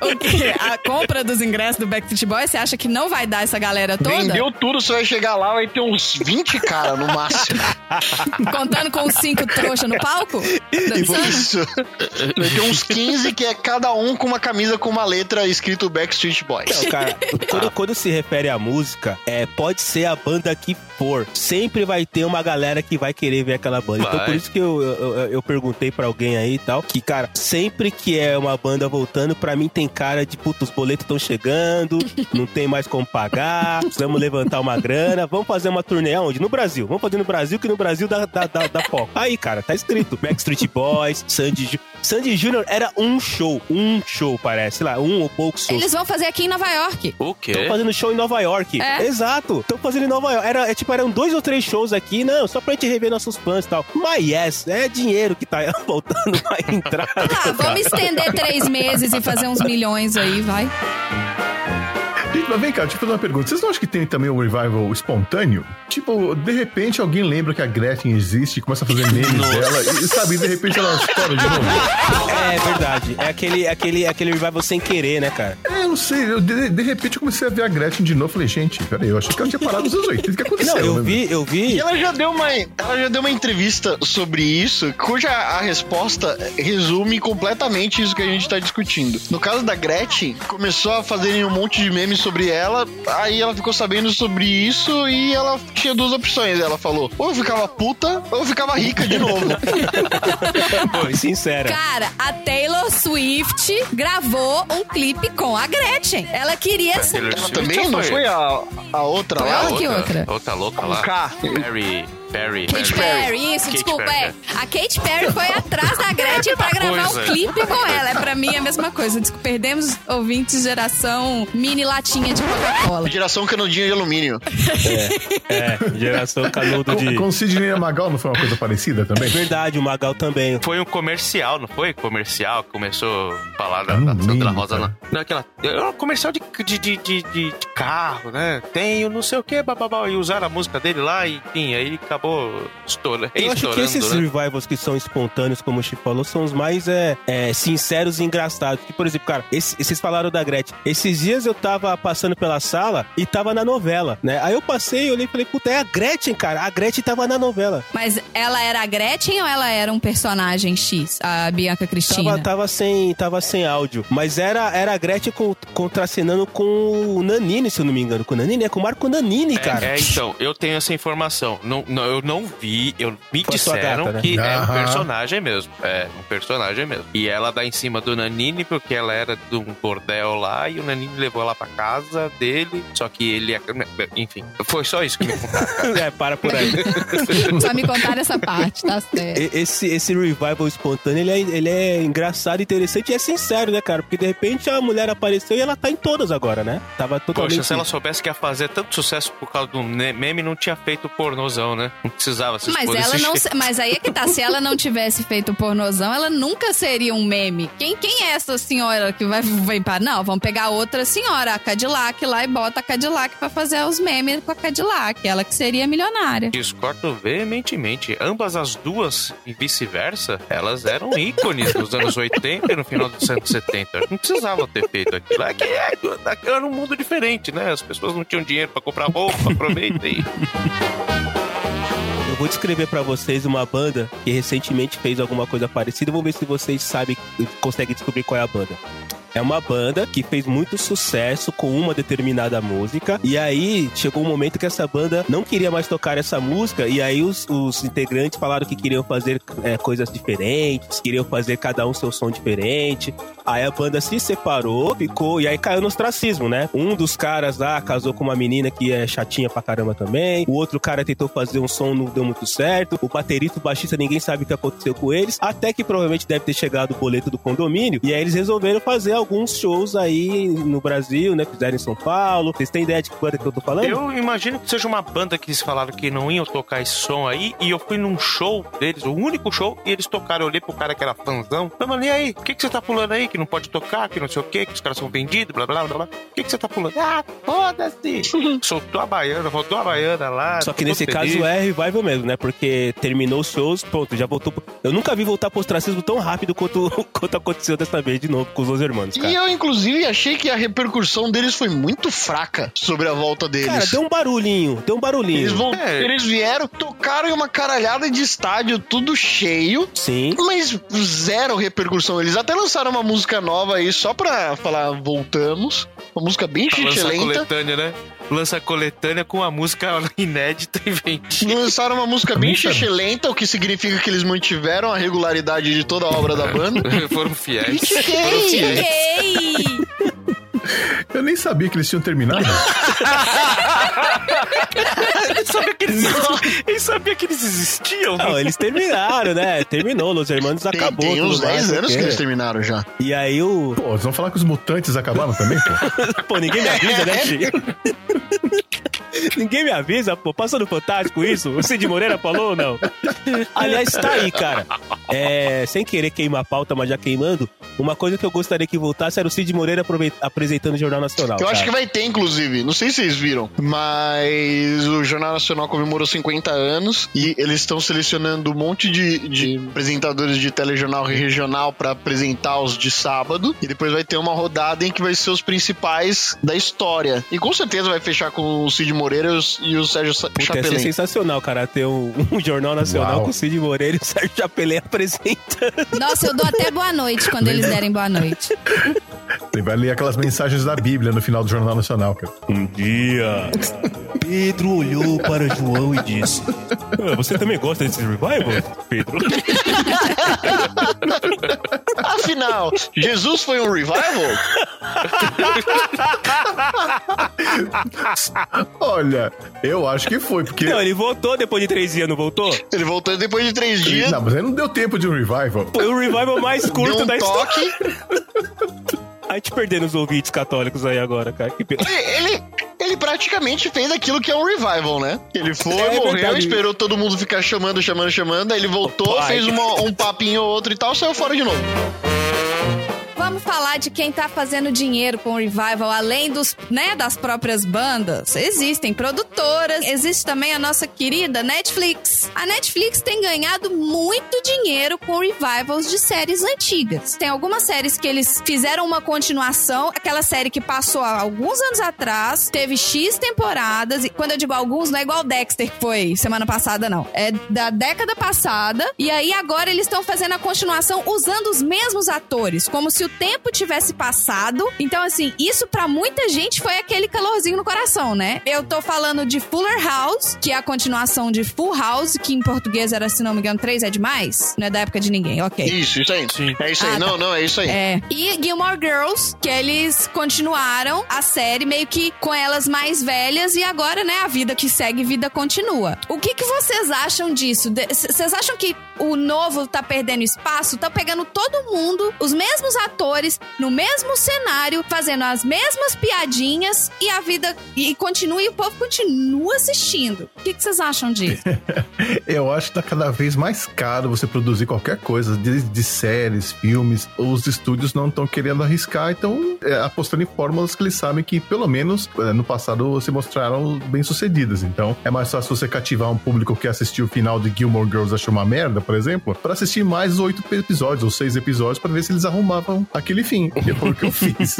o quê? A compra dos ingressos do Backstreet Boys, você acha que não vai dar essa galera toda? Vendeu tudo, você vai chegar lá, vai ter uns 20 cara no máximo. Contando com os cinco trouxa no palco? Dançando? Isso. Vai ter uns 15 que é cada um com uma camisa com uma letra escrito Backstreet Boys. Não, cara, quando, quando se refere à música, é, pode ser a banda que for. Sempre vai ter uma galera que vai querer ver aquela banda. Então Vai. por isso que eu, eu, eu- eu perguntei pra alguém aí e tal, que, cara, sempre que é uma banda voltando, pra mim tem cara de, puta, os boletos estão chegando, não tem mais como pagar, precisamos levantar uma grana, vamos fazer uma turnê aonde? No Brasil. Vamos fazer no Brasil, que no Brasil dá, dá, dá, dá foco. Aí, cara, tá escrito. Backstreet Boys, Sandy Ju- Sandy Júnior era um show, um show, parece, sei lá, um ou poucos shows. Eles vão fazer aqui em Nova York. O quê? Estão fazendo show em Nova York. É? Exato. Estão fazendo em Nova York. Era, é, tipo, eram dois ou três shows aqui, não, só pra gente rever nossos fãs e tal. Mas yes, é dinheiro que tá voltando pra entrar. Ah, vamos estender três meses e fazer uns milhões aí, vai. Mas vem cá, deixa eu fazer uma pergunta. Vocês não acham que tem também um revival espontâneo? Tipo, de repente alguém lembra que a Gretchen existe e começa a fazer memes dela e, sabe, de repente ela estoura de novo. É verdade. É aquele, aquele, aquele revival sem querer, né, cara? É, eu não sei. Eu, de, de repente eu comecei a ver a Gretchen de novo. Falei, gente, peraí, eu achei que ela tinha parado nos anos 80. O que aconteceu? Não, eu né? vi, eu E vi. ela já deu uma, ela já deu uma entrevista sobre isso, cuja a resposta resume completamente isso que a gente tá discutindo. No caso da Gretchen, começou a fazerem um monte de memes sobre ela, aí ela ficou sabendo sobre isso e ela tinha duas opções. Ela falou: ou eu ficava puta, ou eu ficava rica de novo. Foi sincera. Cara, a Taylor Swift gravou um clipe com a Gretchen. Ela queria ser. Taylor Ela também não foi a, a outra Foi lá? ela que outra? Outra louca lá. K. Perry. Perry. Kate Perry. Perry, isso, Kate desculpa. Perry, é. A Kate Perry foi atrás da Gretchen pra gravar um coisa. clipe com ela. É pra mim a mesma coisa. Desculpa, perdemos ouvintes geração mini latinha de Coca-Cola. Geração canudinha de alumínio. É, geração canudo de. Com, com Sidney Magal não foi uma coisa parecida É também? verdade, o Magal também. Foi um comercial, não foi? Comercial, começou a falar da, da Sandra Rosa. cara. Não, não aquela. Era um comercial de, de, de, de, de- carro, né? Tenho não sei o que, bababá. E usaram a música dele lá, e enfim, aí acabou estourando. Eu acho que esses né? revivals que são espontâneos, como o Chico falou, são os mais é, é, sinceros e engraçados. Que, por exemplo, cara, esse- vocês falaram da Gretchen. Esses dias eu tava passando pela sala e tava na novela, né? Aí eu passei, olhei e falei, puta, é a Gretchen, cara. A Gretchen tava na novela. Mas ela era a Gretchen ou ela era um personagem X, a Bianca Cristina? Tava, tava, sem, tava sem áudio. Mas era, era a Gretchen co- contracenando com o Nanini, se eu não me engano. Com o Nanini, é com o Marco Nanini, cara. É, é, então, eu tenho essa informação. Não, não, eu não vi, eu me Foi disseram gata, né? que é um personagem mesmo. É, um personagem mesmo. E ela dá em cima do Nanini porque ela era de um bordel lá e o Nanini levou ela pra casa dele. Só que ele. é- Enfim, foi só isso que me contaram. é, para por aí. Só me contaram essa parte, tá certo. Esse, esse revival espontâneo, ele é, ele é engraçado, interessante e é sincero, né, cara? Porque de repente a mulher apareceu e ela tá em todas agora, né? Tava totalmente... Poxa, se ela soubesse que ia fazer tanto sucesso por causa do meme, não tinha feito pornozão, né? Não precisava se Mas ela não. Mas aí é que tá. Se ela não tivesse feito pornozão, ela nunca seria um meme. Quem, quem é essa senhora que vai, vai para Não, vamos pegar outra senhora, a Cadillac, lá e bota a Cadillac pra fazer os memes com a Cadillac. Ela que seria milionária. Discordo veementemente. Ambas as duas e vice-versa, elas eram ícones nos anos 80 e no final dos anos 70. Não precisavam ter feito aquilo. É que é, era um mundo diferente, né? As pessoas não tinham dinheiro pra comprar roupa, aproveitem. Vou descrever pra vocês uma banda que recentemente fez alguma coisa parecida. Vamos ver se vocês sabem, conseguem descobrir qual é a banda. É uma banda que fez muito sucesso com uma determinada música. E aí chegou um momento que essa banda não queria mais tocar essa música. E aí os, os integrantes falaram que queriam fazer é, coisas diferentes, queriam fazer cada um seu som diferente. Aí a banda se separou, ficou. E aí caiu no ostracismo, né? Um dos caras lá casou com uma menina que é chatinha pra caramba também. O outro cara tentou fazer um som, não deu muito certo. O baterista o baixista, ninguém sabe o que aconteceu com eles. Até que provavelmente deve ter chegado o boleto do condomínio. E aí eles resolveram fazer alguns shows aí no Brasil, né? Fizeram em São Paulo. Vocês têm ideia de que banda que eu tô falando? Eu imagino que seja uma banda que eles falaram que não iam tocar esse som aí, e eu fui num show deles, o único show, e eles tocaram. Eu olhei pro cara que era fãzão. Falei, mano, e aí? O que, que você tá pulando aí? Que não pode tocar, que não sei o quê, que os caras são vendidos, blá blá blá blá. O que, que você tá pulando? Ah, foda-se! Soltou a baiana, rodou a baiana lá. Só que nesse feliz. caso é revival mesmo, né? Porque terminou os shows, pronto, já voltou. pro- Eu nunca vi voltar pro ostracismo tão rápido quanto, quanto aconteceu dessa vez de novo com os Los Hermanos, E cara. eu, inclusive, achei que a repercussão deles foi muito fraca sobre a volta deles. Cara, deu um barulhinho, deu um barulhinho. Eles, vol- É. eles vieram, tocaram em uma caralhada de estádio, tudo cheio, Sim. mas zero repercussão. Eles até lançaram uma música nova aí só pra falar voltamos. Uma música bem Pra lançar lenta. coletânea, né? Lança a coletânea com a música inédita e vendida. Lançaram uma música bem lenta, o que significa que eles mantiveram a regularidade de toda a obra da banda. Foram fiéis. Critiquei. Foram fiéis. Eu nem sabia que eles tinham terminado. Ele sabia que eles, ele sabia que eles existiam. Não, eles terminaram, né? Terminou, Los Hermanos Tem, acabou. tem uns mais, 10 não sei anos que eles terminaram já. E aí o. Pô, vocês vão falar que os mutantes acabaram também, pô? Pô, ninguém me avisa, né, Chico? Ninguém me avisa, pô. Passou no Fantástico isso? O Cid Moreira falou ou não? Aliás, tá aí, cara. É, sem querer queimar a pauta, mas já queimando. uma coisa que eu gostaria que voltasse era o Cid Moreira apresentando o Jornal Nacional. Eu acho cara. que vai ter, inclusive. Não sei se vocês viram, mas o Jornal Nacional comemorou 50 anos e eles estão selecionando um monte de, de apresentadores de telejornal regional pra apresentar os de sábado. E depois vai ter uma rodada em que vai ser os principais da história. E com certeza vai fechar com o Cid Moreira e os- e o Sérgio Puta, ia ser Chapelin. sensacional, cara, ter um, um jornal nacional Uau. com o Cid Moreira e o Sérgio Chapelin apresentando. Nossa, eu dou até boa noite quando eles derem boa noite. Ele vai ler aquelas mensagens da Bíblia no final do Jornal Nacional, cara. Um dia, Pedro olhou para João e disse: "Ah, Você também gosta desse revival, Pedro? Afinal, Jesus foi um revival? Olha, eu acho que foi, porque. Não, ele voltou depois de três dias, não voltou? Ele voltou depois de três dias, Não, mas aí não deu tempo de um revival. Foi o revival mais deu curto um da história. toque. A gente perdendo os ouvintes católicos aí agora, cara. Que pena. Ele, ele, ele praticamente fez aquilo que é um revival, né? Ele foi, É morreu, verdade. esperou todo mundo ficar chamando, chamando, chamando, aí ele voltou, Pai. fez uma- um papinho ou outro e tal, saiu fora de novo. Vamos falar de quem tá fazendo dinheiro com o revival, além dos, né, das próprias bandas. Existem produtoras, existe também a nossa querida Netflix. A Netflix tem ganhado muito dinheiro com revivals de séries antigas. Tem algumas séries que eles fizeram uma continuação, aquela série que passou há alguns anos atrás, teve X temporadas, e quando eu digo alguns, não é igual Dexter que foi semana passada, não. É da década passada, e aí agora eles estão fazendo a continuação usando os mesmos atores, como se o tempo tivesse passado. Então, assim, isso pra muita gente foi aquele calorzinho no coração, né? Eu tô falando de Fuller House, que é a continuação de Full House, que em português era, se não me engano, três é demais. Não é da época de ninguém, ok. Isso, isso aí. É isso aí. Ah, não, tá. não, é isso aí. É. E Gilmore Girls, que eles continuaram a série meio que com elas mais velhas e agora, né, a vida que segue, vida continua. O que que vocês acham disso? Vocês acham que o novo tá perdendo espaço? Tá pegando todo mundo, os mesmos atores, no mesmo cenário, fazendo as mesmas piadinhas e a vida e continua e o povo continua assistindo. O que vocês acham disso? Eu acho que tá cada vez mais caro você produzir qualquer coisa, de, de séries, filmes. Os estúdios não estão querendo arriscar, então é, apostando em fórmulas que eles sabem que, pelo menos, é, no passado se mostraram bem sucedidas. Então, é mais fácil você cativar um público que assistiu o final de Gilmore Girls achou uma merda, por exemplo, pra assistir mais oito episódios ou seis episódios pra ver se eles arrumavam aquele fim. Que foi o que eu fiz.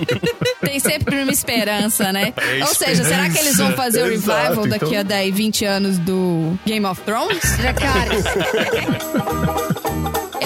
Tem sempre uma esperança, né? É Ou seja, será que eles vão fazer o Exato, revival daqui então- a 10, 20 anos do Game of Thrones? Já, cara.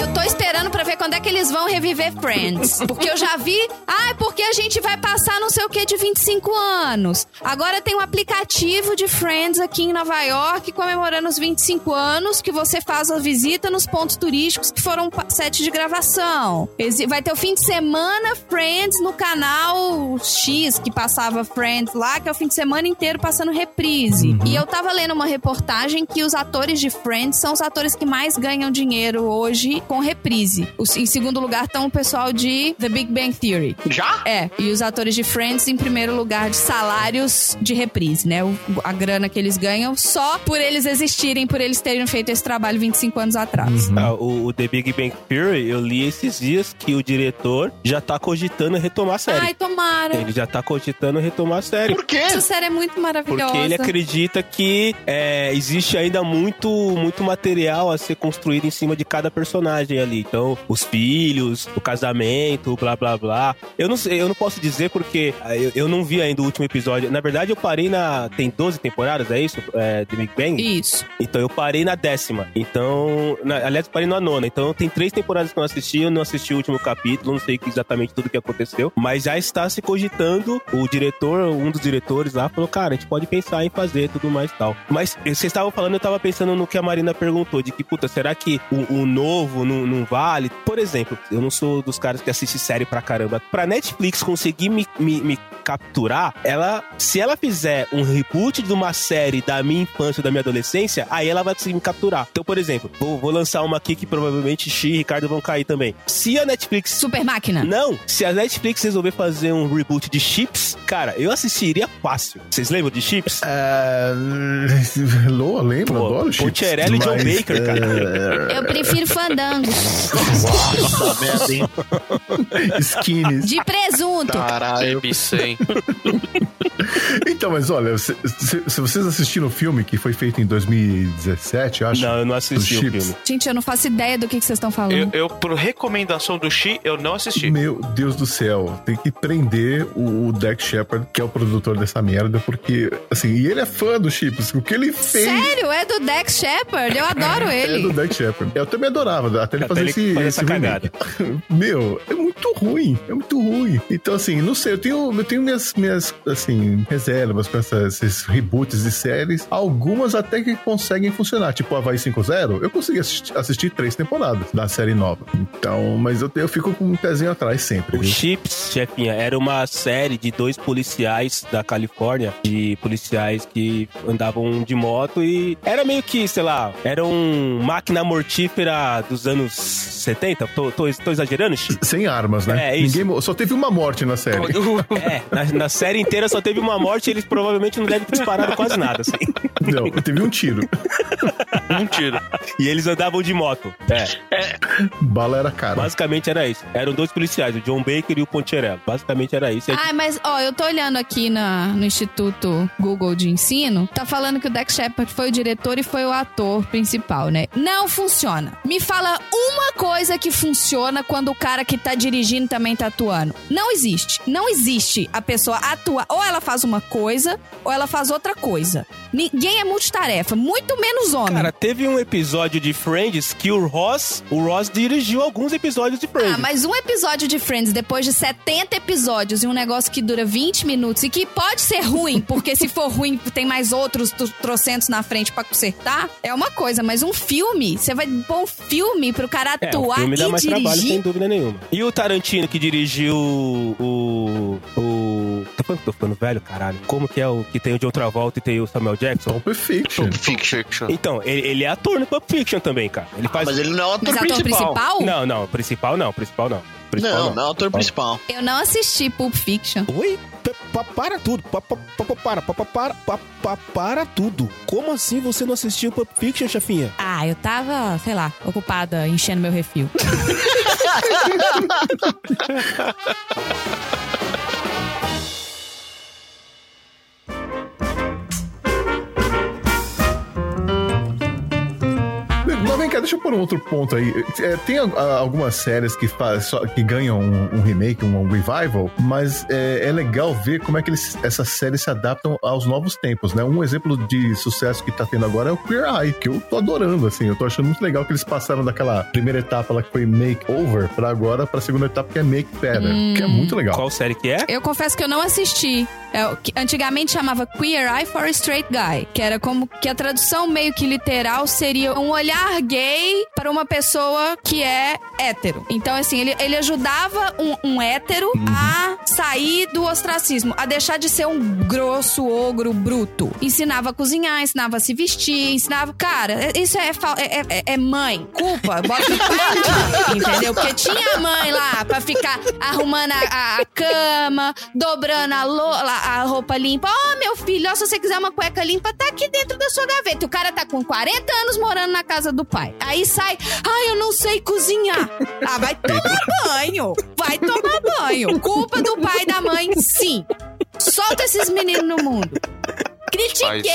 Eu tô esperando pra ver quando é que eles vão reviver Friends. Porque eu já vi. Ah, é porque a gente vai passar não sei o que de 25 anos. Agora tem um aplicativo de Friends aqui em Nova York comemorando os 25 anos que você faz a visita nos pontos turísticos que foram pa- set de gravação. Vai ter o fim de semana Friends no canal X que passava Friends lá, que é o fim de semana inteiro passando reprise. E eu tava lendo uma reportagem que os atores de Friends são os atores que mais ganham dinheiro hoje com reprise. Em segundo lugar estão o pessoal de The Big Bang Theory. Já? É, e os atores de Friends em primeiro lugar de salários de reprise, né? O- a grana que eles ganham só por eles existirem, por eles terem feito esse trabalho 25 anos atrás. Ah, o, o The Big Bang Theory, eu li esses dias que o diretor já tá cogitando retomar a série. Ai, tomara. Ele já tá cogitando retomar a série. Por quê? Essa série é muito maravilhosa. Porque ele acredita que é, existe ainda muito, muito material a ser construído em cima de cada personagem ali. Então, os filhos, o casamento, blá blá blá. Eu não sei, eu não posso dizer porque ah, eu, eu não vi ainda o último episódio. Na verdade, eu parei na. Tem 12 temporadas, é isso? É, The Big Bang? Isso. Então eu parei na décima. Então, na- aliás, parei na nona. Então tem três temporadas que eu não assisti, eu não assisti o último capítulo, não sei exatamente tudo o que aconteceu. Mas já está se cogitando, o diretor, um dos diretores lá, falou, cara, a gente pode pensar em fazer tudo mais e tal. Mas vocês estavam falando, eu tava pensando no que a Marina perguntou, de que, puta, será que o, o novo não, não vale? Por exemplo, eu não sou dos caras que assiste série pra caramba. Pra Netflix conseguir me, me, me capturar, ela, se ela fizer um reboot de uma série da minha infância, da minha adolescência, aí ela vai conseguir me capturar. Então, por exemplo, vou, vou lançar uma aqui que provavelmente Xi e Ricardo vão cair também. Se a Netflix Super máquina. não, se a Netflix resolver fazer um reboot de Chips, cara, eu assistiria fácil. Vocês lembram de Chips? É, Lô, lembro, Pô, adoro chips. Poncherelli e John Baker, cara. é, Eu prefiro fandango. Nossa, merda, hein? Skinnies. De presunto. Caralho. Baby 100. Então, mas olha, se, se- se vocês assistiram o filme que foi feito em 2017, eu acho. Não, eu não assisti o chips. filme. Gente, eu não faço ideia do que, que vocês estão falando. Eu, eu, por recomendação do Xi, eu não assisti. Meu Deus do céu, tem que prender o, o Dex Shepard, que é o produtor dessa merda, porque, assim, e ele é fã do Chips, o que ele fez Sério? É do Dex Shepard? Eu adoro é do ele. Dex Shepard. Eu também adorava, até ele Até fazer ele esse, fazer esse essa remake. Meu, é muito ruim, é muito ruim. Então, assim, não sei, eu tenho, eu tenho minhas, minhas, assim, reservas com essas, esses reboots de séries, algumas até que conseguem funcionar, tipo Havaí 5.0, eu consegui assistir, assistir três temporadas da série nova. Então, mas eu, eu fico com um pezinho atrás sempre, O viu? Chips, chefinha, era uma série de dois policiais da Califórnia, de policiais que andavam de moto e era meio que, sei lá, era um máquina mortífera dos anos 70. Tô, tô, tô exagerando? Sem armas, né? É, isso. Ninguém, só teve uma morte na série. É, na, na série inteira só teve uma morte e eles provavelmente não devem ter disparado quase nada, assim. Não, teve um tiro. Um tiro. E eles andavam de moto. É, Bala era cara. basicamente era isso. Eram dois policiais, o John Baker e o Poncherello. Basicamente era isso. A Ai, mas, ó, eu tô olhando aqui na, no Instituto Google de Ensino, tá falando que o Dex Shepard foi o diretor e foi o ator principal, né? Não funciona. Me fala uma coisa que funciona quando o cara que tá dirigindo também tá atuando. Não existe. Não existe a pessoa atuar. Ou ela faz uma coisa, ou ela faz outra coisa. Ninguém é multitarefa, muito menos homem. Cara, teve um episódio de Friends que o Ross, o Ross dirigiu alguns episódios de Friends. Ah, mas um episódio de Friends depois de 70 episódios e um negócio que dura 20 minutos e que pode ser ruim, porque se for ruim tem mais outros tro- trocentos na frente pra consertar, é uma coisa, mas um filme, você vai pôr um filme pro cara É, o atuar filme dá e mais trabalho, sem dirigir. dúvida nenhuma. E o Tarantino que dirigiu o. o. Tô ficando, tô ficando velho, caralho. Como que é o que tem o John Travolta e tem o Samuel Jackson? Pulp Fiction. Pulp Fiction. Então, ele, ele é ator no Pulp Fiction também, cara. Ele faz. Mas ele não é o ator Mas ator principal. principal? Não, não, principal não, principal não. Principal Não, não é o ator principal. Eu não assisti Pulp Fiction. Oi? Pa- pa- para tudo. Pa- pa- pa- pa- Para, pa- pa- para, pa- pa- para tudo. Como assim você não assistiu Pulp Fiction, chefinha? Ah, eu tava, sei lá, ocupada enchendo meu refil. Mas vem cá, deixa eu pôr um outro ponto aí. É, tem a- algumas séries que, faz, só- que ganham um, um remake, um, revival, mas é, é legal ver como é que eles, essas séries se adaptam aos novos tempos, né? Um exemplo de sucesso que tá tendo agora é o Queer Eye, que eu tô adorando, assim. Eu tô achando muito legal que eles passaram daquela primeira etapa lá que foi Make Over pra agora pra segunda etapa que é Make Better, que é muito legal. Qual série que é? Eu confesso que eu não assisti. É, antigamente chamava Queer Eye for a Straight Guy, que era como que a tradução meio que literal seria um olhar gay para uma pessoa que é hétero. Então, assim, ele, ele ajudava um, um hétero a sair do ostracismo, a deixar de ser um grosso ogro bruto. Ensinava a cozinhar, ensinava a se vestir, ensinava. Cara, é- isso é, é, é- é mãe. Culpa, bota pai, entendeu? Porque tinha a mãe lá pra ficar arrumando a, a- a cama, dobrando a, lo- a roupa limpa. Ó, meu filho, ó, se você quiser uma cueca limpa, tá aqui dentro da sua gaveta. O cara tá com 40 anos morando na casa do pai. Aí sai, ai, eu não sei cozinhar. Ah, vai tomar banho. Vai tomar banho. Culpa do pai e da mãe, sim. Solta esses meninos no mundo. Critiquei!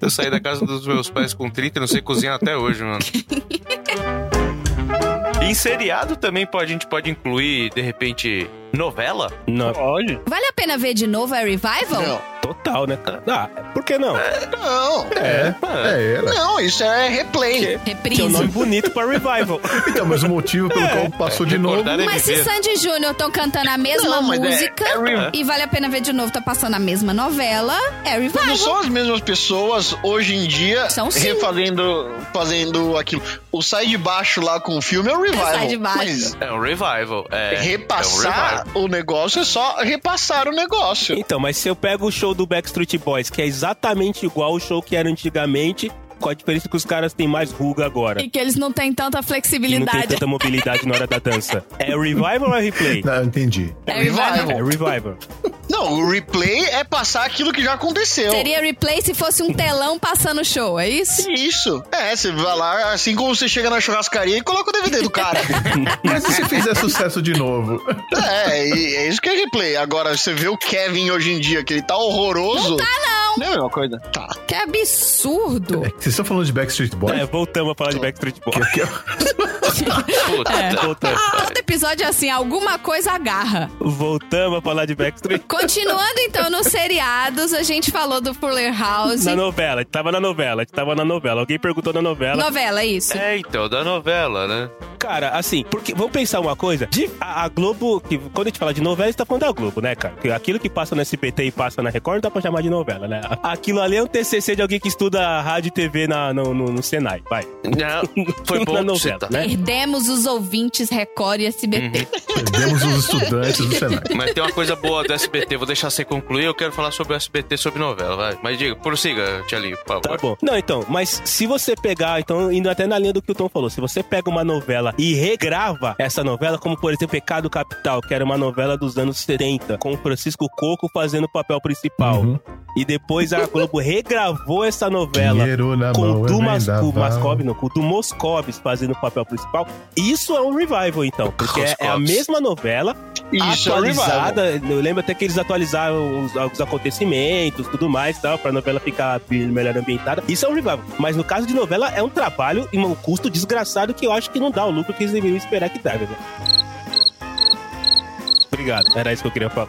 Eu saí da casa dos meus pais com 30 e não sei cozinhar até hoje, mano. Em seriado também pode, a gente pode incluir, de repente, novela? Não, Pode. Vale a pena ver de novo a Revival? Não. total, né? Ah, por que não? Não. É, é, era. Não, isso é replay. Que é um nome Reprise. bonito pra revival. Então, mas o motivo pelo qual passou de novo. é Mas se. Sandy Júnior estão cantando a mesma Não, é- música é e vale a pena ver de novo, tá passando a mesma novela, é Revival. Não são as mesmas pessoas hoje em dia São sim. refazendo fazendo aquilo. O sai de baixo lá com o filme é o revival. Sai de baixo. Mas É um revival. É, repassar o negócio é só repassar o negócio. Então, mas se eu pego o show do Backstreet Boys, que é exatamente igual o show que era antigamente, Com a diferença que os caras têm mais ruga agora. E que eles não têm tanta E não tem flexibilidade. tanta mobilidade na hora da dança. É revival ou é replay? Não, entendi. É Revival. revival. É revival. Não, o replay é passar aquilo que já aconteceu. Seria replay se fosse um telão passando show, é isso? Isso. É, você vai lá, assim como você chega na churrascaria e coloca o DVD do cara. Mas e se fizer sucesso de novo? é, e é isso que é replay. Agora, você vê o Kevin hoje em dia, que ele tá horroroso. Não tá, não. Não é a mesma coisa. Tá. Que absurdo. É, Vocês estão falando de Backstreet Boys? É, voltamos a falar de Backstreet Boys. Que- que- Puta. Voltamos. Todo episódio é assim, alguma coisa agarra. Voltamos a falar de Backstreet Continuando então nos seriados, a gente falou do Fuller House. Na novela, a gente tava na novela, a gente tava na novela. Alguém perguntou na novela. Novela, é isso. É, então, da novela, né? Cara, assim, porque vamos pensar uma coisa. De- a, a Globo, que, quando a gente fala de novela, a gente tá falando da Globo, né, cara? Que aquilo que passa no SBT e passa na Record não dá pra chamar de novela, né? Aquilo ali é um TCC de alguém que estuda rádio e TV na, no, no, no Senai, vai. Não, foi bom novela, citar. né? Perdemos os ouvintes Record e SBT. Perdemos os estudantes do Senai. Mas tem uma coisa boa do SBT, vou deixar você concluir, eu quero falar sobre o SBT, sobre novela, vai. Mas diga, prossiga, Tia por Tá favor. bom. Não, então, mas se você pegar, então, indo até na linha do que o Tom falou, se você pega uma novela e regrava essa novela, como por exemplo Pecado Capital, que era uma novela dos anos 70, com o Francisco Coco fazendo o papel principal, Uhum. e depois a Globo regravou essa novela Dinheiro na com mão é Mas- o Mascov, não, com o Moscovis fazendo o papel principal, isso é um revival, então, porque é, é a mesma novela, Isso é atualizada. Eu lembro até que eles atualizaram os, os acontecimentos, tudo mais, tal, pra novela ficar melhor ambientada. Isso é um revival. Mas no caso de novela, é um trabalho e um custo desgraçado que eu acho que não dá o lucro que eles deveriam esperar que dá, né? Obrigado, era isso que eu queria falar.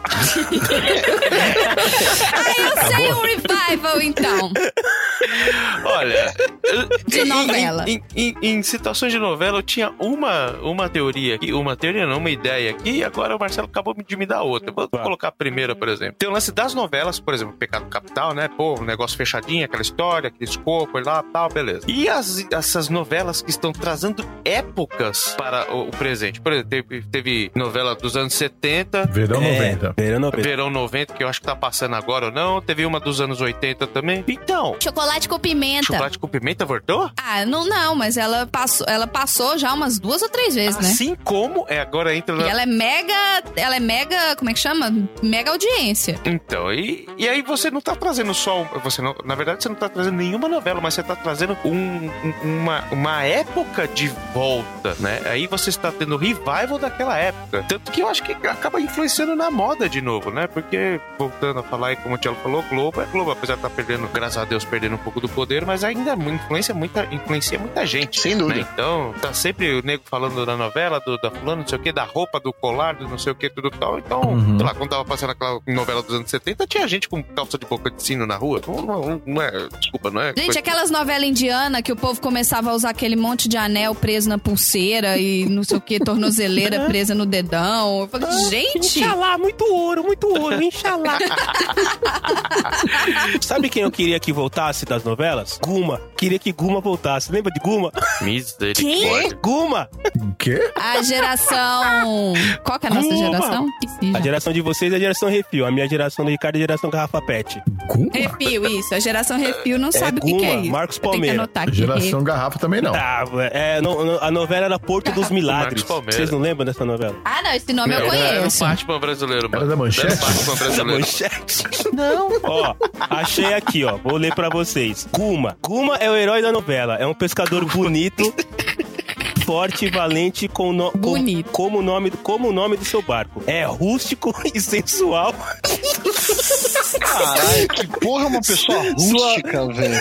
Ah, eu sei um revival, então. Olha, De em- novela. Em, em- em situações de novela, eu tinha uma, uma teoria aqui, uma teoria não, uma ideia aqui, e agora o Marcelo acabou de me dar outra. Vou Tá. colocar a primeira, por exemplo. Tem o lance das novelas, por exemplo, Pecado Capital, né? Pô, um negócio fechadinho, aquela história, aquele escopo e lá, tal, beleza. E as, essas novelas que estão trazendo épocas para o, o presente. Por exemplo, teve, teve novela dos anos 70, Verão É, 90. verão 90. Verão 90, que eu acho que tá passando agora ou não. Teve uma dos anos 80 também. Então, Chocolate com pimenta. chocolate com pimenta voltou? Ah, não, não, mas ela passou, ela passou já umas duas ou três vezes, né? Assim como é agora entra E na. ela é mega. Ela é mega. Como é que chama? Mega audiência. Então, e, e aí você não tá trazendo só. Você não, na verdade, você não tá trazendo nenhuma novela, mas você tá trazendo um- um- uma, uma época de volta, né? Aí você está tendo revival daquela época. Tanto que eu acho que acaba influenciando na moda de novo, né? Porque, voltando a falar, e como o Tiago falou, Globo é Globo, apesar de estar perdendo, graças a Deus, perdendo um pouco do poder, mas ainda influencia muita, influencia muita gente. Sem dúvida. né? Então, tá sempre o nego falando da novela, do, da fulano, não sei o que, da roupa, do colar, do não sei o que, tudo tal. Então, Uhum. sei lá, quando tava passando aquela novela dos anos 70, tinha gente com calça de boca de sino na rua. Não, não- não é, desculpa, não é? Gente, coisa- aquelas novelas indianas que o povo começava a usar aquele monte de anel preso na pulseira e não sei o que, tornozeleira presa no dedão. Eu falei, gente! Inxalá, muito ouro, muito ouro, inxalá. Sabe quem eu queria que voltasse das novelas? Guma. Queria que Guma voltasse. Lembra de Guma? Misericórdia. Guma! O quê? A geração. Qual que é a nossa Uma. geração? A geração de vocês é a geração Refil. A minha geração do Ricardo é a geração Garrafa Pet. Guma? Refil, isso. A geração Refil não sabe o que, é Guma, isso. Marcos Palmeira. anotar aqui. Geração Garrafa também não. Ah, é, não- não- a novela era Porto dos Milagres. Marcos Palmeira. Vocês não lembram dessa novela? Ah, não, esse nome eu Era, era o conheço. Batman brasileiro, mano. Era da Manchete? Era o Batman brasileiro. Manchete. Não. Ó, achei aqui, ó. Vou ler pra vocês. Guma. Guma é o herói da novela. É um pescador bonito, forte e valente com no, com- como o nome como o nome do seu barco. É rústico e sensual. Caralho, que porra é uma pessoa rústica, velho.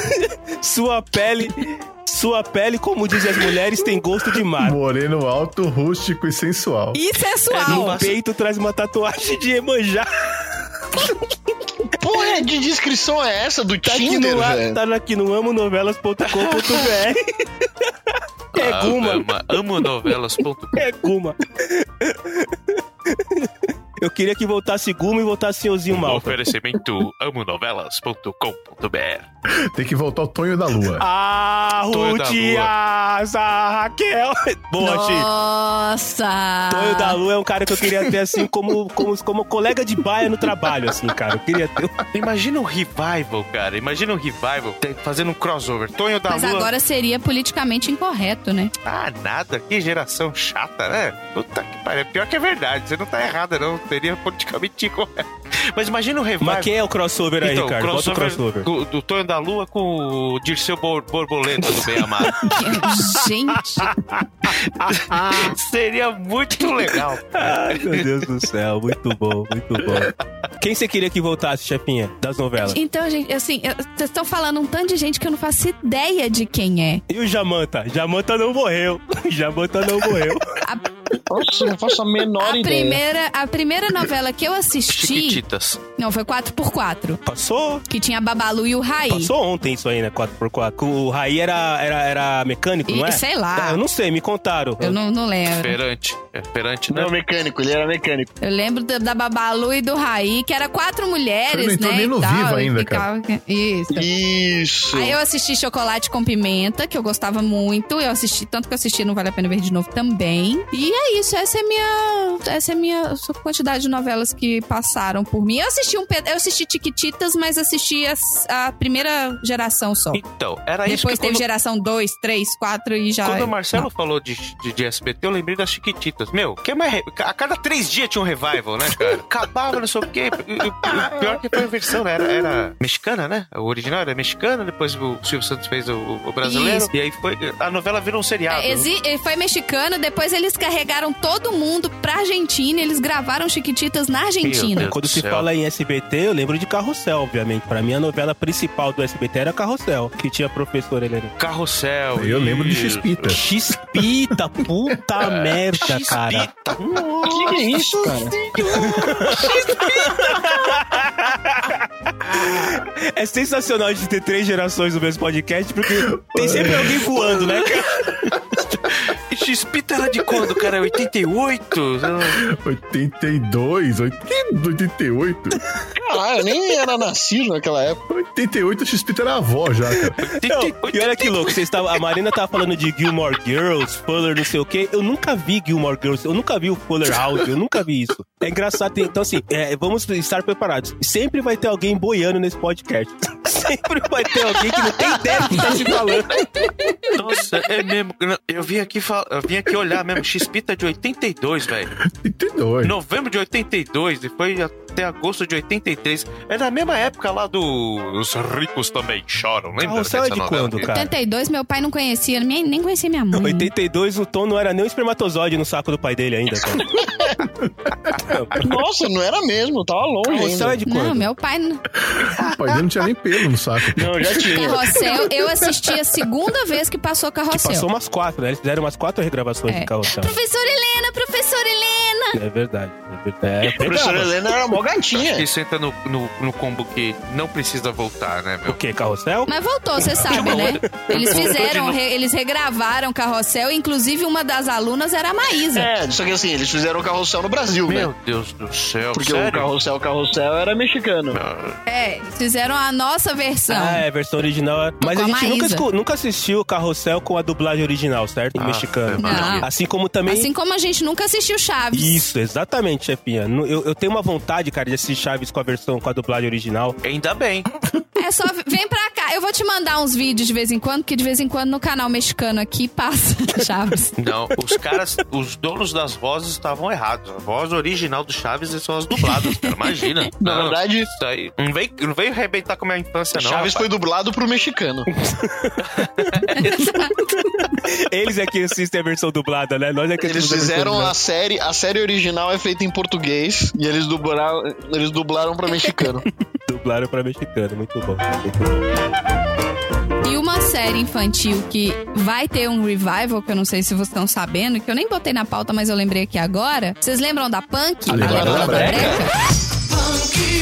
Sua pele sua pele, como dizem as mulheres, tem gosto de mar. Moreno alto, rústico e sensual. E No sensual. peito traz uma tatuagem de Emanjá. Porra de descrição é essa do Tá aqui Tinder, no, ar- velho? tá aqui no amonovelas.com.br. É Ah, Guma. ama- Amo. É Guma. Eu queria que voltasse Guma e voltasse Senhorzinho Malta. Oferecimento amonovelas.com.br Tem que voltar o Tonho da Lua. Ah, Tonho da Ruth Raquel. Boa, Chi. Nossa! Tonho da Lua é um cara que eu queria ter assim como, como, como colega de baia no trabalho, assim, cara. Eu queria ter. Imagina um revival, cara. Imagina um revival fazendo um crossover. Tonho da Mas Lua. agora seria politicamente incorreto, né? Ah, nada. Que geração chata, né? Puta que pariu. Pior que é verdade. Você não tá errada, não. Seria politicamente incorreto. Mas imagina um revival. Mas quem é o crossover aí, então, Ricardo? Bota o crossover. Do, do Tonho da Lua com o Dirceu Bor- Borboleta do Bem Amado. Gente, Seria muito legal. Ai, meu Deus do céu. Muito bom, muito bom. Quem você queria que voltasse, chefinha, das novelas? então, gente, assim, vocês estão falando um tanto de gente que eu não faço ideia de quem é. E o Jamanta? Jamanta não morreu. Jamanta não morreu. Nossa, não faço a menor A ideia. primeira, a primeira novela que eu assisti. Não, foi 4x4. Passou. Que tinha a Babalu e o Raí. Passou ontem isso aí, né? 4x4. O Raí era, era, era mecânico, E- não é? sei lá. É, eu não sei, me contaram. Eu não, não lembro. Perante. É perante, né? Não, mecânico, ele era mecânico. Eu lembro da, da Babalu e do Raí, que era quatro mulheres, Você não entrou né? nem no tal, Viva e ainda, ficava- Isso. Isso. Aí eu assisti Chocolate com Pimenta, que eu gostava muito. Eu assisti, tanto que eu assisti Não Vale a Pena Ver de Novo também. E é isso, essa é a minha. Essa é a minha essa quantidade de novelas que passaram por mim. Eu assisti um eu assisti Tiquititas, mas assisti as- a, primeira geração só. Então, era isso Depois teve quando, geração 2, 3, 4 e já. quando o Marcelo falou de, de, de SBT, eu lembrei das Chiquititas. Meu, que é mais re- a cada três dias tinha um revival, né, cara? Acabava, não sei o quê. O pior que foi a versão, né? Era, era mexicana, né? O original era mexicana, depois o Silvio Santos fez o, o brasileiro. Isso. E aí foi. A novela virou um seriado. É, exi- foi mexicano, depois eles carregaram todo mundo pra Argentina, eles gravaram Chiquititas na Argentina. Quando do se céu. Fala em SBT, eu lembro de Carrossel, obviamente. Pra mim, a novela principal do SBT era Carrossel, que tinha a professora Helena. Carrossel. Eu lembro de. Xpita. Xpita, puta merda, cara. Xpita. O que, que é isso, cara? É sensacional de ter três gerações no mesmo podcast, porque tem sempre alguém voando, né? E Xpita era de quando, cara? 88? 82, 88. Caralho, eu nem era nascido naquela época. 88, o X-Pita era avó já, cara. Não, e olha que louco, vocês estavam, a Marina tava falando de Gilmore Girls, Fuller, não sei o quê. Eu nunca vi Gilmore Girls, eu nunca vi o Fuller House, eu nunca vi isso. É engraçado, então assim, é, vamos estar preparados. Sempre vai ter alguém boiando nesse podcast. Sempre vai ter alguém que não tem ideia do que tá se falando. Nossa, é mesmo. Eu vim aqui, fal- eu vim aqui olhar mesmo. Xpita é de 82, velho. 82. Novembro de 82 e foi até agosto de 83. É da mesma época lá do Os Ricos Também Choram, lembra Carrossel é de novela? quando, cara? 82, meu pai não conhecia, nem, nem conhecia minha mãe. 82, o Tom não era nem um espermatozoide no saco do pai dele ainda, cara. Nossa, não era mesmo, tava longe Carrossel é ainda. de Não, quando? meu pai. não- O pai dele não tinha nem pelo no saco. Não, já tinha. Carrossel, eu assisti a segunda vez que passou Carrossel. Passou umas quatro, né? Eles fizeram umas quatro regravações É. de Carrossel. Professora Helena, professora Helena! É verdade, é verdade. É, A professora. Helena era mó gatinha. Isso entra no, no, no combo que não precisa voltar, né, O meu? que, Carrossel? Mas voltou, você sabe, né? Eles fizeram, re- eles regravaram Carrossel, inclusive uma das alunas era a Maísa. É, só que assim, eles fizeram o carrossel no Brasil, né? Meu Deus do céu, Porque o sério? carrossel, carrossel era mexicano. É, eles fizeram a nossa versão. Ah, é, a versão original. é- Mas a a gente nunca, nunca assistiu o Carrossel com a dublagem original, certo? Ah, mexicano. Não. Assim como também. Assim como a gente nunca assistiu Chaves. Isso, exatamente, chefinha. Eu, eu tenho uma vontade, cara, de assistir Chaves com a versão, com a dublagem original. Ainda bem. É só vem pra cá. Eu vou te mandar uns vídeos de vez em quando, que de vez em quando no canal mexicano aqui passa Chaves. Não, os caras, os donos das vozes estavam errados. A voz original do Chaves são as dubladas, cara. Imagina. Na Não, verdade- Isso aí. Não veio, não veio arrebentar com a minha infância, não. Chaves foi rapaz. dublado pro mexicano. Eles é que assistem a versão dublada, né? Nós é que Eles fizeram a série, a série original é feita em português e eles dublaram, eles dublaram pra mexicano. Dublaram pra mexicano. Muito bom. Muito bom. E uma série infantil que vai ter um revival, que eu não sei se vocês estão sabendo, que eu nem botei na pauta, mas eu lembrei aqui agora. Vocês lembram da Punk? A Levada da Breca? Breca? Brewster.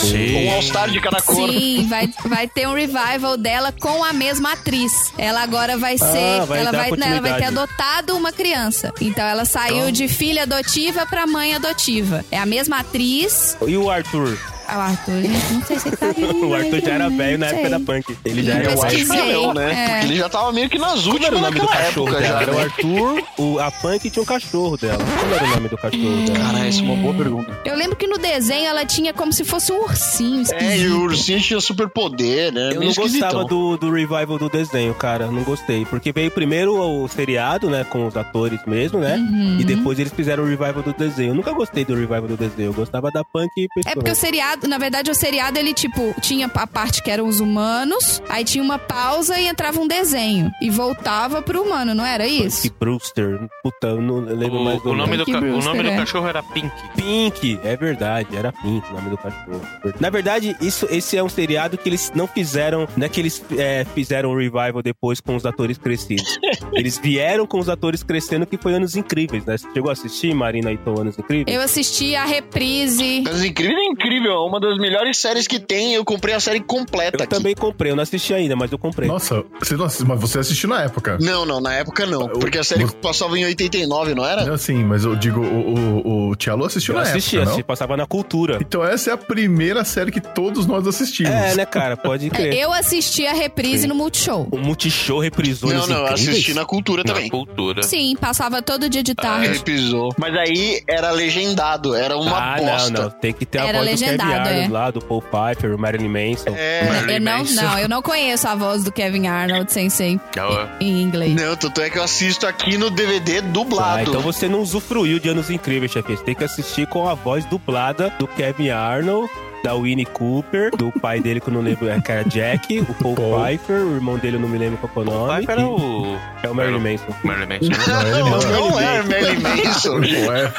Sim. Um All-Star de cada cor. Sim, vai, vai ter um revival dela com a mesma atriz. Ela agora vai ser. Ah, vai ela, vai, não, ela vai ter adotado uma criança. Então ela saiu de filha adotiva pra mãe adotiva. É a mesma atriz. E o Arthur? Ah, o Arthur, não sei se ele tá vivo. O Arthur já era velho na época sei. da punk. Ele já era o. Arthur. Não, né? É. Porque ele já tava meio que nas Como era últimas o nome do naquela cachorro época já. Era o né? Arthur, o, a punk tinha um cachorro dela. Como era o nome do cachorro dela? Cara, essa é uma boa pergunta. Eu lembro que no desenho ela tinha como se fosse um ursinho. É, e esquisito. o ursinho tinha superpoder, né? Eu Meio não gostava do, do revival do desenho, cara. Não gostei. Porque veio primeiro o seriado, né? Com os atores mesmo, né? Uhum. E depois eles fizeram o revival do desenho. Eu nunca gostei do revival do desenho. Eu gostava da punk e É porque o seriado, na verdade, o seriado ele, tipo, tinha a parte que eram os humanos, aí tinha uma pausa e entrava um desenho. E voltava pro humano, não era isso? Punk Brewster. Puta, eu não lembro mais O, do o nome do, Pink ca- o Brewster, nome do é. cachorro era Pink. Pink, é verdade, era Pink o nome do cachorro. Na verdade, isso, esse é um seriado que eles não fizeram, não é que eles é, fizeram o revival depois com os atores crescidos. eles vieram com os atores crescendo, que foi Anos Incríveis, né? Você chegou a assistir, Marina Ito, Anos Incríveis? Eu assisti a reprise. Mas incrível é incrível, é uma das melhores séries que tem. Eu comprei a série completa Eu aqui. também comprei, eu não assisti ainda, mas eu comprei. Nossa, você não assi- mas você assistiu na época. Não, não, na época não. Eu- Porque a série você- passava em 89, não era? Não, sim, mas eu digo, o, o, o Tiago assistiu eu na assisti, época, assisti, não? passava na cultura. Então essa é a primeira série que todos nós assistimos. É, né, cara? Pode É, crer. Eu assisti a reprise Sim. no Multishow. O Multishow reprisou Não, não, eu Incríveis? assisti na cultura Na também. cultura. Sim, passava todo dia de tarde. Repisou. Mas aí era legendado, era uma ah, bosta. não, não. Tem que ter a Era voz do Kevin legendado, Arnold é. lá, do Paul Piper, o Marilyn Manson. É. Marilyn Eu não, Manson. não, eu não conheço a voz do Kevin Arnold Sensei Ah, em inglês. Não, tanto é que eu assisto aqui no DVD dublado. Ah, então você não usufruiu de Anos Incríveis, chefe. Você tem que assistir com a voz dublada do Kevin Arnold, da Winnie Cooper, do pai dele que eu não lembro, é que era Jack, o Paul, Paul. Piper, o irmão dele eu não me lembro qual que é o O nome. Piper era o... É o Marilyn Manson. Marilyn Manson. Não, Não, não. não é Marilyn Manson. Não é.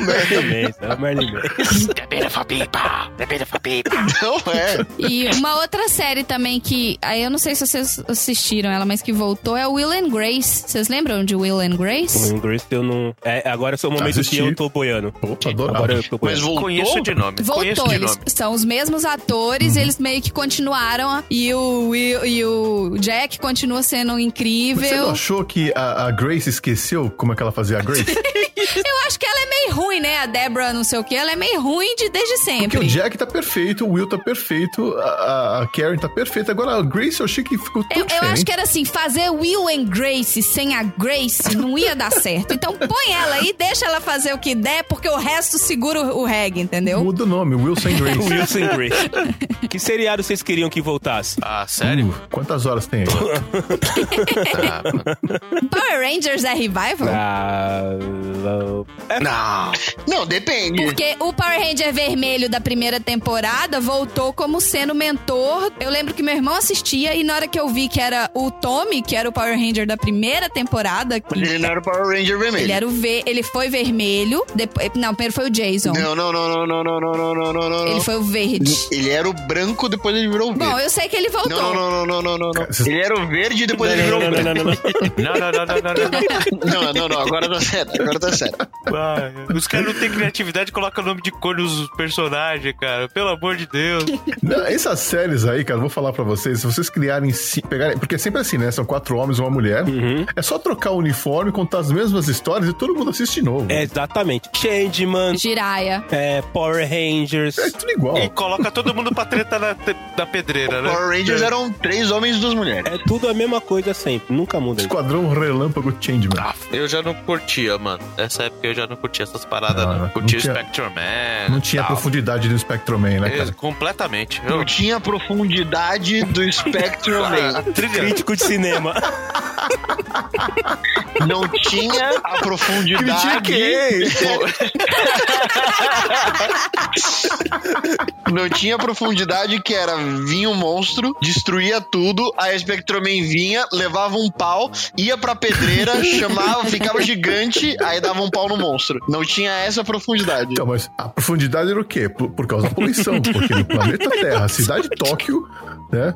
Marilyn Manson, é o Marilyn Manson. The beautiful people. The beautiful people. Não é. E uma outra série também que. Aí eu não sei se vocês assistiram ela, mas que voltou é o Will and Grace. Vocês lembram de Will and Grace? O inglês eu não... É, agora é o momento Assisti. que eu tô boiando. Opa. Agora eu tô Mas boiando. voltou? Conheço de nome. Conheço Voltou, nome. são os mesmos atores, Uhum. eles meio que continuaram. E o, Will- e o Jack continua sendo Você não incrível. achou que a, a Grace esqueceu como é que ela fazia a Grace? Eu acho que ela é meio ruim, né? A Deborah, não sei o que, ela é meio ruim de, desde Porque sempre. o Jack tá perfeito, o Will tá perfeito, a, a- Karen tá perfeita. Agora a Grace eu achei que ficou tão Eu, eu acho que era assim, fazer Will and Grace sem a Grace não ia dar certo. Então põe ela aí, deixa ela fazer o que der, porque o resto segura o o reggae, entendeu? Muda o nome, Wilson Grace. Wilson Grace. que seriado vocês queriam que voltasse? Ah, sério? Uh, quantas horas tem aí? Ah, Power Rangers é revival? Ah, não. Não, depende. Porque o Power Ranger vermelho da primeira temporada voltou como sendo mentor. Eu lembro que meu irmão assistia e na hora que eu vi que era o Tommy, que era o Power Ranger da primeira temporada, Mas ele não era o Power Ranger vermelho. ele era o V, ele foi vermelho, depois, não, primeiro foi o Jason. Não, não, não, não, não, não, não, não, não, não, não. Ele foi o verde. Ele era o branco, depois ele virou o verde. Bom, eu sei que ele voltou. Não, não, não, não, não, não, não. Ele era o verde e depois ele virou não, o não, branco. não, não, não. Não, não, não, não, não, não. Não, não, não, agora tá sério, agora tá. Ai, os caras não têm criatividade e colocam nome de cor nos personagens, cara. Pelo amor de Deus. Não, essas séries aí, cara, vou falar pra vocês, se vocês criarem, pegarem, porque é sempre assim, né? São quatro homens e uma mulher. Uhum. É só trocar o uniforme, contar as mesmas histórias e todo mundo assiste de novo. É, exatamente. Changeman, Jiraya. é, Power Rangers. É tudo igual. E coloca todo mundo pra treta na, na pedreira, né? Power Rangers eram três homens e duas mulheres. É tudo a mesma coisa sempre, nunca muda. isso. Esquadrão Relâmpago Changeman. Ah, eu já não curtia, mano. Nessa época eu já não curtia essas paradas, Não, não. não Curtia tinha- Spectrum Man. Não tinha tal. profundidade do Spectrum Man, né, É, cara? completamente. Não Eu, tinha a profundidade do Spectrum Man. Crítico de cinema. Não tinha a profundidade. Não tinha profundidade que era vinha um monstro, destruía tudo, aí a Spectroman vinha, levava um pau, ia pra pedreira, chamava, ficava gigante, aí dava um pau no monstro. Não tinha essa profundidade. Então, mas a profundidade era o quê? Por, por causa da poluição. Porque no planeta Terra, a cidade de Tóquio, né?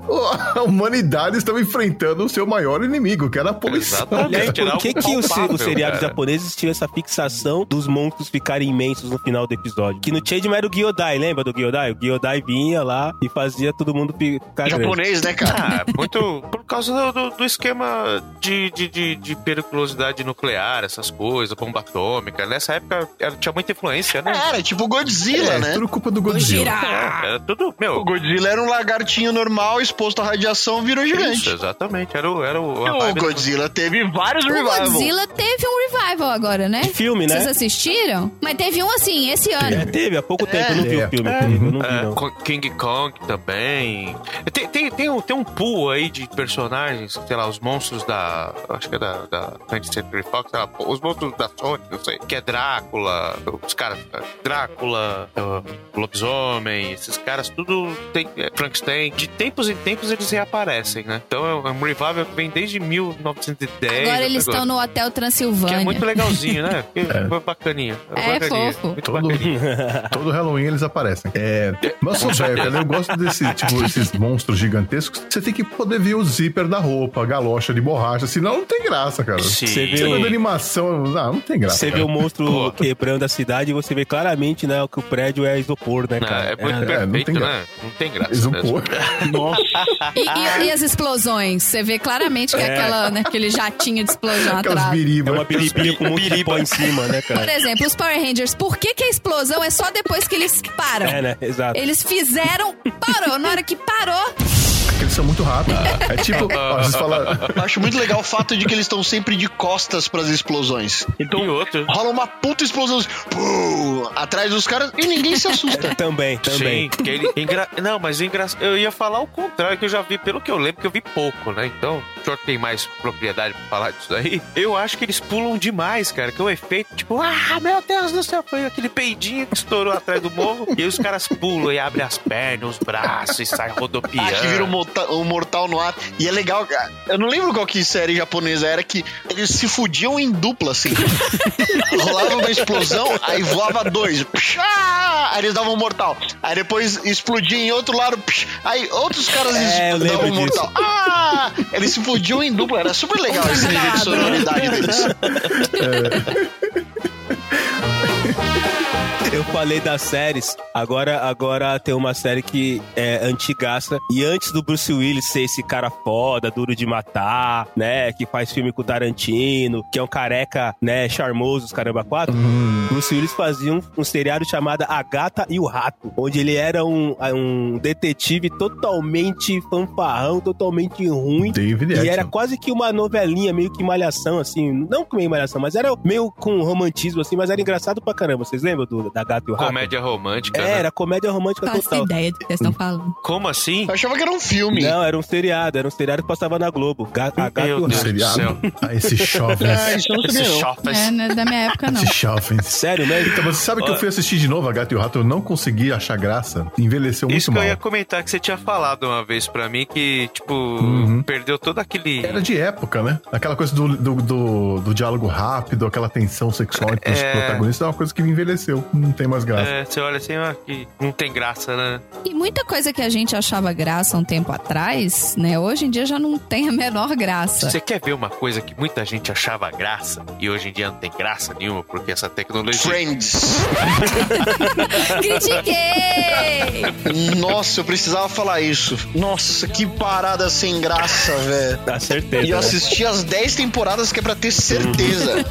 A humanidade estava enfrentando o seu maior inimigo, que era a poluição. Exatamente. Por que, que os, seriados japoneses tinham essa fixação dos monstros ficarem imensos no final do episódio? Que no Changeman era o Gyodai, lembra do Gyodai? O Gyodai vinha lá e fazia todo mundo ficar grande. Japonês, né, cara? Ah, muito por causa do, do- do esquema de, de, de, de periculosidade nuclear, essas coisas, bomba atômica. Nessa época era- tinha muita influência, né? Era tipo Godzilla, É, né? tudo culpa do Godzilla. É, era tudo, O meu. Godzilla era um lagartinho normal, exposto à radiação, virou gigante. Isso, exatamente. Era o. Era o, O vibe do- Godzilla teve vários O revivals. Godzilla teve um revival agora, né? Filme, né? Vocês assistiram? Mas teve um assim, esse É, ano. teve, há pouco tempo. Eu não vi É. o filme, eu não vi, É, não. King Kong também. Tem, tem, tem, um, tem um pool aí de personagens, sei lá, os monstros da. Acho que é da, da 20th Century Fox, sei lá, os monstros da Sony, não sei. Que é Drácula, os caras. Drácula, uh, Lobisomem, esses caras, tudo tem. é, Frankenstein. De tempos em tempos eles reaparecem, né? Então é um, é revival que vem desde 1910. Agora eles estão no Hotel Que Transilvânia. é muito legalzinho, né? Que Foi bacaninha. É bacaninha, fofo. Muito Todo, bacaninha. todo Halloween eles aparecem. É, mas eu sou velho, cara. Eu gosto desse, tipo, esses monstros gigantescos. Você tem que poder ver o zíper da roupa, a galocha de borracha, senão não tem graça, cara. Sim. Você vê o- vê animação, não, não tem graça. Você vê o monstro Pô. quebrando a cidade e você vê claramente, né, que o prédio é isopor, né, Não, cara? é muito É, não perfeito, tem né? Não tem graça. Isopor. Nossa. E, e- e as explosões? Você vê claramente que é, aquela, né, aquele jatinho de explosão Aquelas atrás. É uma biribinha com um monte de pó em cima, né, Por cara? exemplo, os Power Rangers, por que, que a explosão é só depois que eles param? É, né? Exato. Eles fizeram, parou. Na hora que parou, Eles são muito rápidos. É tipo, ó, vocês falam. Eu acho muito legal o fato de que eles estão sempre de costas pras explosões. E outro. Rola uma puta explosão pum, atrás dos caras e ninguém se assusta. Também, também. Sim, ele, engra... Não, mas engra... eu ia falar o contrário, que eu já vi, pelo que eu lembro, que eu vi pouco, né? Então, o senhor tem mais propriedade pra falar disso aí. Eu acho que eles pulam demais, cara, que é o efeito, tipo, ah, meu Deus do céu, foi aquele peidinho que estourou atrás do morro, e aí os caras pulam e abrem as pernas, os braços e saem rodopiando. Ah, que vira um mortal, um mortal no ar. E é legal, cara. Eu não lembro qual que série japonesa era que eles se fudiam em dupla, assim. Rolava uma explosão, aí voava dois. Pshá! Aí eles davam um mortal. Aí depois explodia em outro lado. psh! Aí outros caras É, davam um mortal. disso. Ah! Eles se fudiam em dupla. Era super legal esse nível de sonoridade deles. Eu falei das séries, agora, agora tem uma série que é antigaça. E antes do Bruce Willis ser esse cara foda, duro de matar, né? Que faz filme com o Tarantino, que é um careca, né? Charmoso, os caramba quatro. Bruce Willis fazia um, um seriado chamado A Gata e o Rato, onde ele era um, um detetive totalmente fanfarrão, totalmente ruim. David E era Action. quase que uma novelinha, meio que malhação, assim. Não meio malhação, mas era meio com romantismo, assim, mas era engraçado pra caramba. Vocês lembram do, da Gata e o Rato? Comédia romântica, É, né? era comédia romântica faço total. ideia do que vocês estão falando. Como assim? Eu achava que era um filme. Não, era um seriado, era um seriado que passava na Globo. Ga a Gata e Meu o Deus. Rato. Seriado. céu. Ah, esse jovens. Ah, isso não Esse chofes. É, não é da minha época, não. Esse jovens. Sério mesmo? Então, você sabe que eu fui assistir de novo a Gata e o Rato, eu não consegui achar graça. Envelheceu muito Isso que mal. eu ia comentar que você tinha falado uma vez pra mim que, tipo, Uhum. perdeu todo aquele. Era de época, né? Aquela coisa do, do, do, do diálogo rápido, aquela tensão sexual entre os É. protagonistas, é uma coisa que me envelheceu. Não tem mais graça. É, você olha assim, ah, que não tem graça, né? E muita coisa que a gente achava graça um tempo atrás, né? Hoje em dia já não tem a menor graça. Você quer ver uma coisa que muita gente achava graça e hoje em dia não tem graça nenhuma porque essa tecnologia. Friends. Critiquei! Nossa, eu precisava falar isso. Nossa, que parada sem graça, velho. Dá certeza. E eu né? assisti as 10 temporadas que é pra ter certeza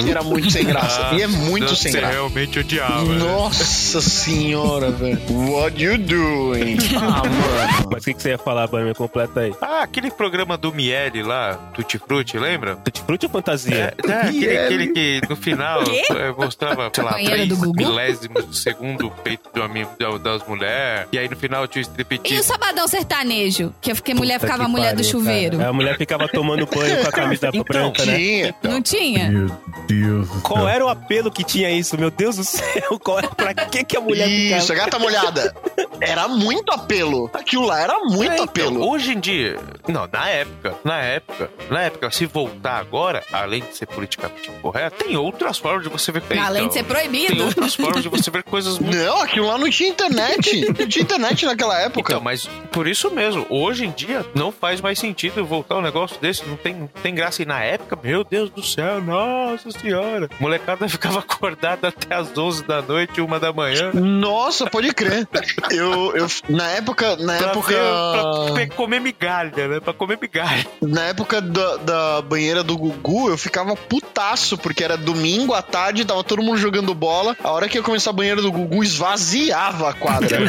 que era muito sem graça. e é muito sem você graça. realmente odiava. né? Nossa senhora, velho. What you doing? Ah, mano. Mas o que, que você ia falar, Bani? Me completa aí. Ah, aquele programa do Miele lá, Tutti Frutti, lembra? Tutti Frutti ou fantasia? É, é, aquele, aquele que no final é, mostrava, sei lá, três do milésimos do segundo peito do amigo da- das mulheres. E aí no final tinha o E o striptease. sabadão sertanejo? Que, que a mulher Puta ficava a mulher do pariu, chuveiro. cara. A mulher ficava tomando banho com a camisa Então, branca, né? Tinha. Não tinha? Meu Deus do Qual céu. era o apelo que tinha isso? Meu Deus do céu, qual era, pra que, que a mulher Isso, ficava? gata molhada. Era muito apelo. Aquilo lá era muito É, então, apelo. hoje em dia, não, na época, na época, na época, se voltar agora, além de ser politicamente correto, tem outras formas de você ver Além então, de ser Tem proibido. outras formas de você ver coisas muito Não, aquilo lá não tinha internet. Não tinha internet naquela época. Então, mas por isso mesmo, hoje em dia não faz mais sentido voltar um negócio desse, não tem, não tem graça. E na época, meu Deus do céu, nossa senhora, molecada ficava acordada até as 11 da noite, uma da manhã. Nossa, pode crer. Eu, eu na época, na Pra, época, ver- pra comer migalha, né? Pra comer migalha. na época da, da banheira do Gugu, eu ficava putaço, porque era domingo à tarde, tava todo mundo jogando bola. A hora que ia começar a banheira do Gugu, esvaziava a quadra. Aí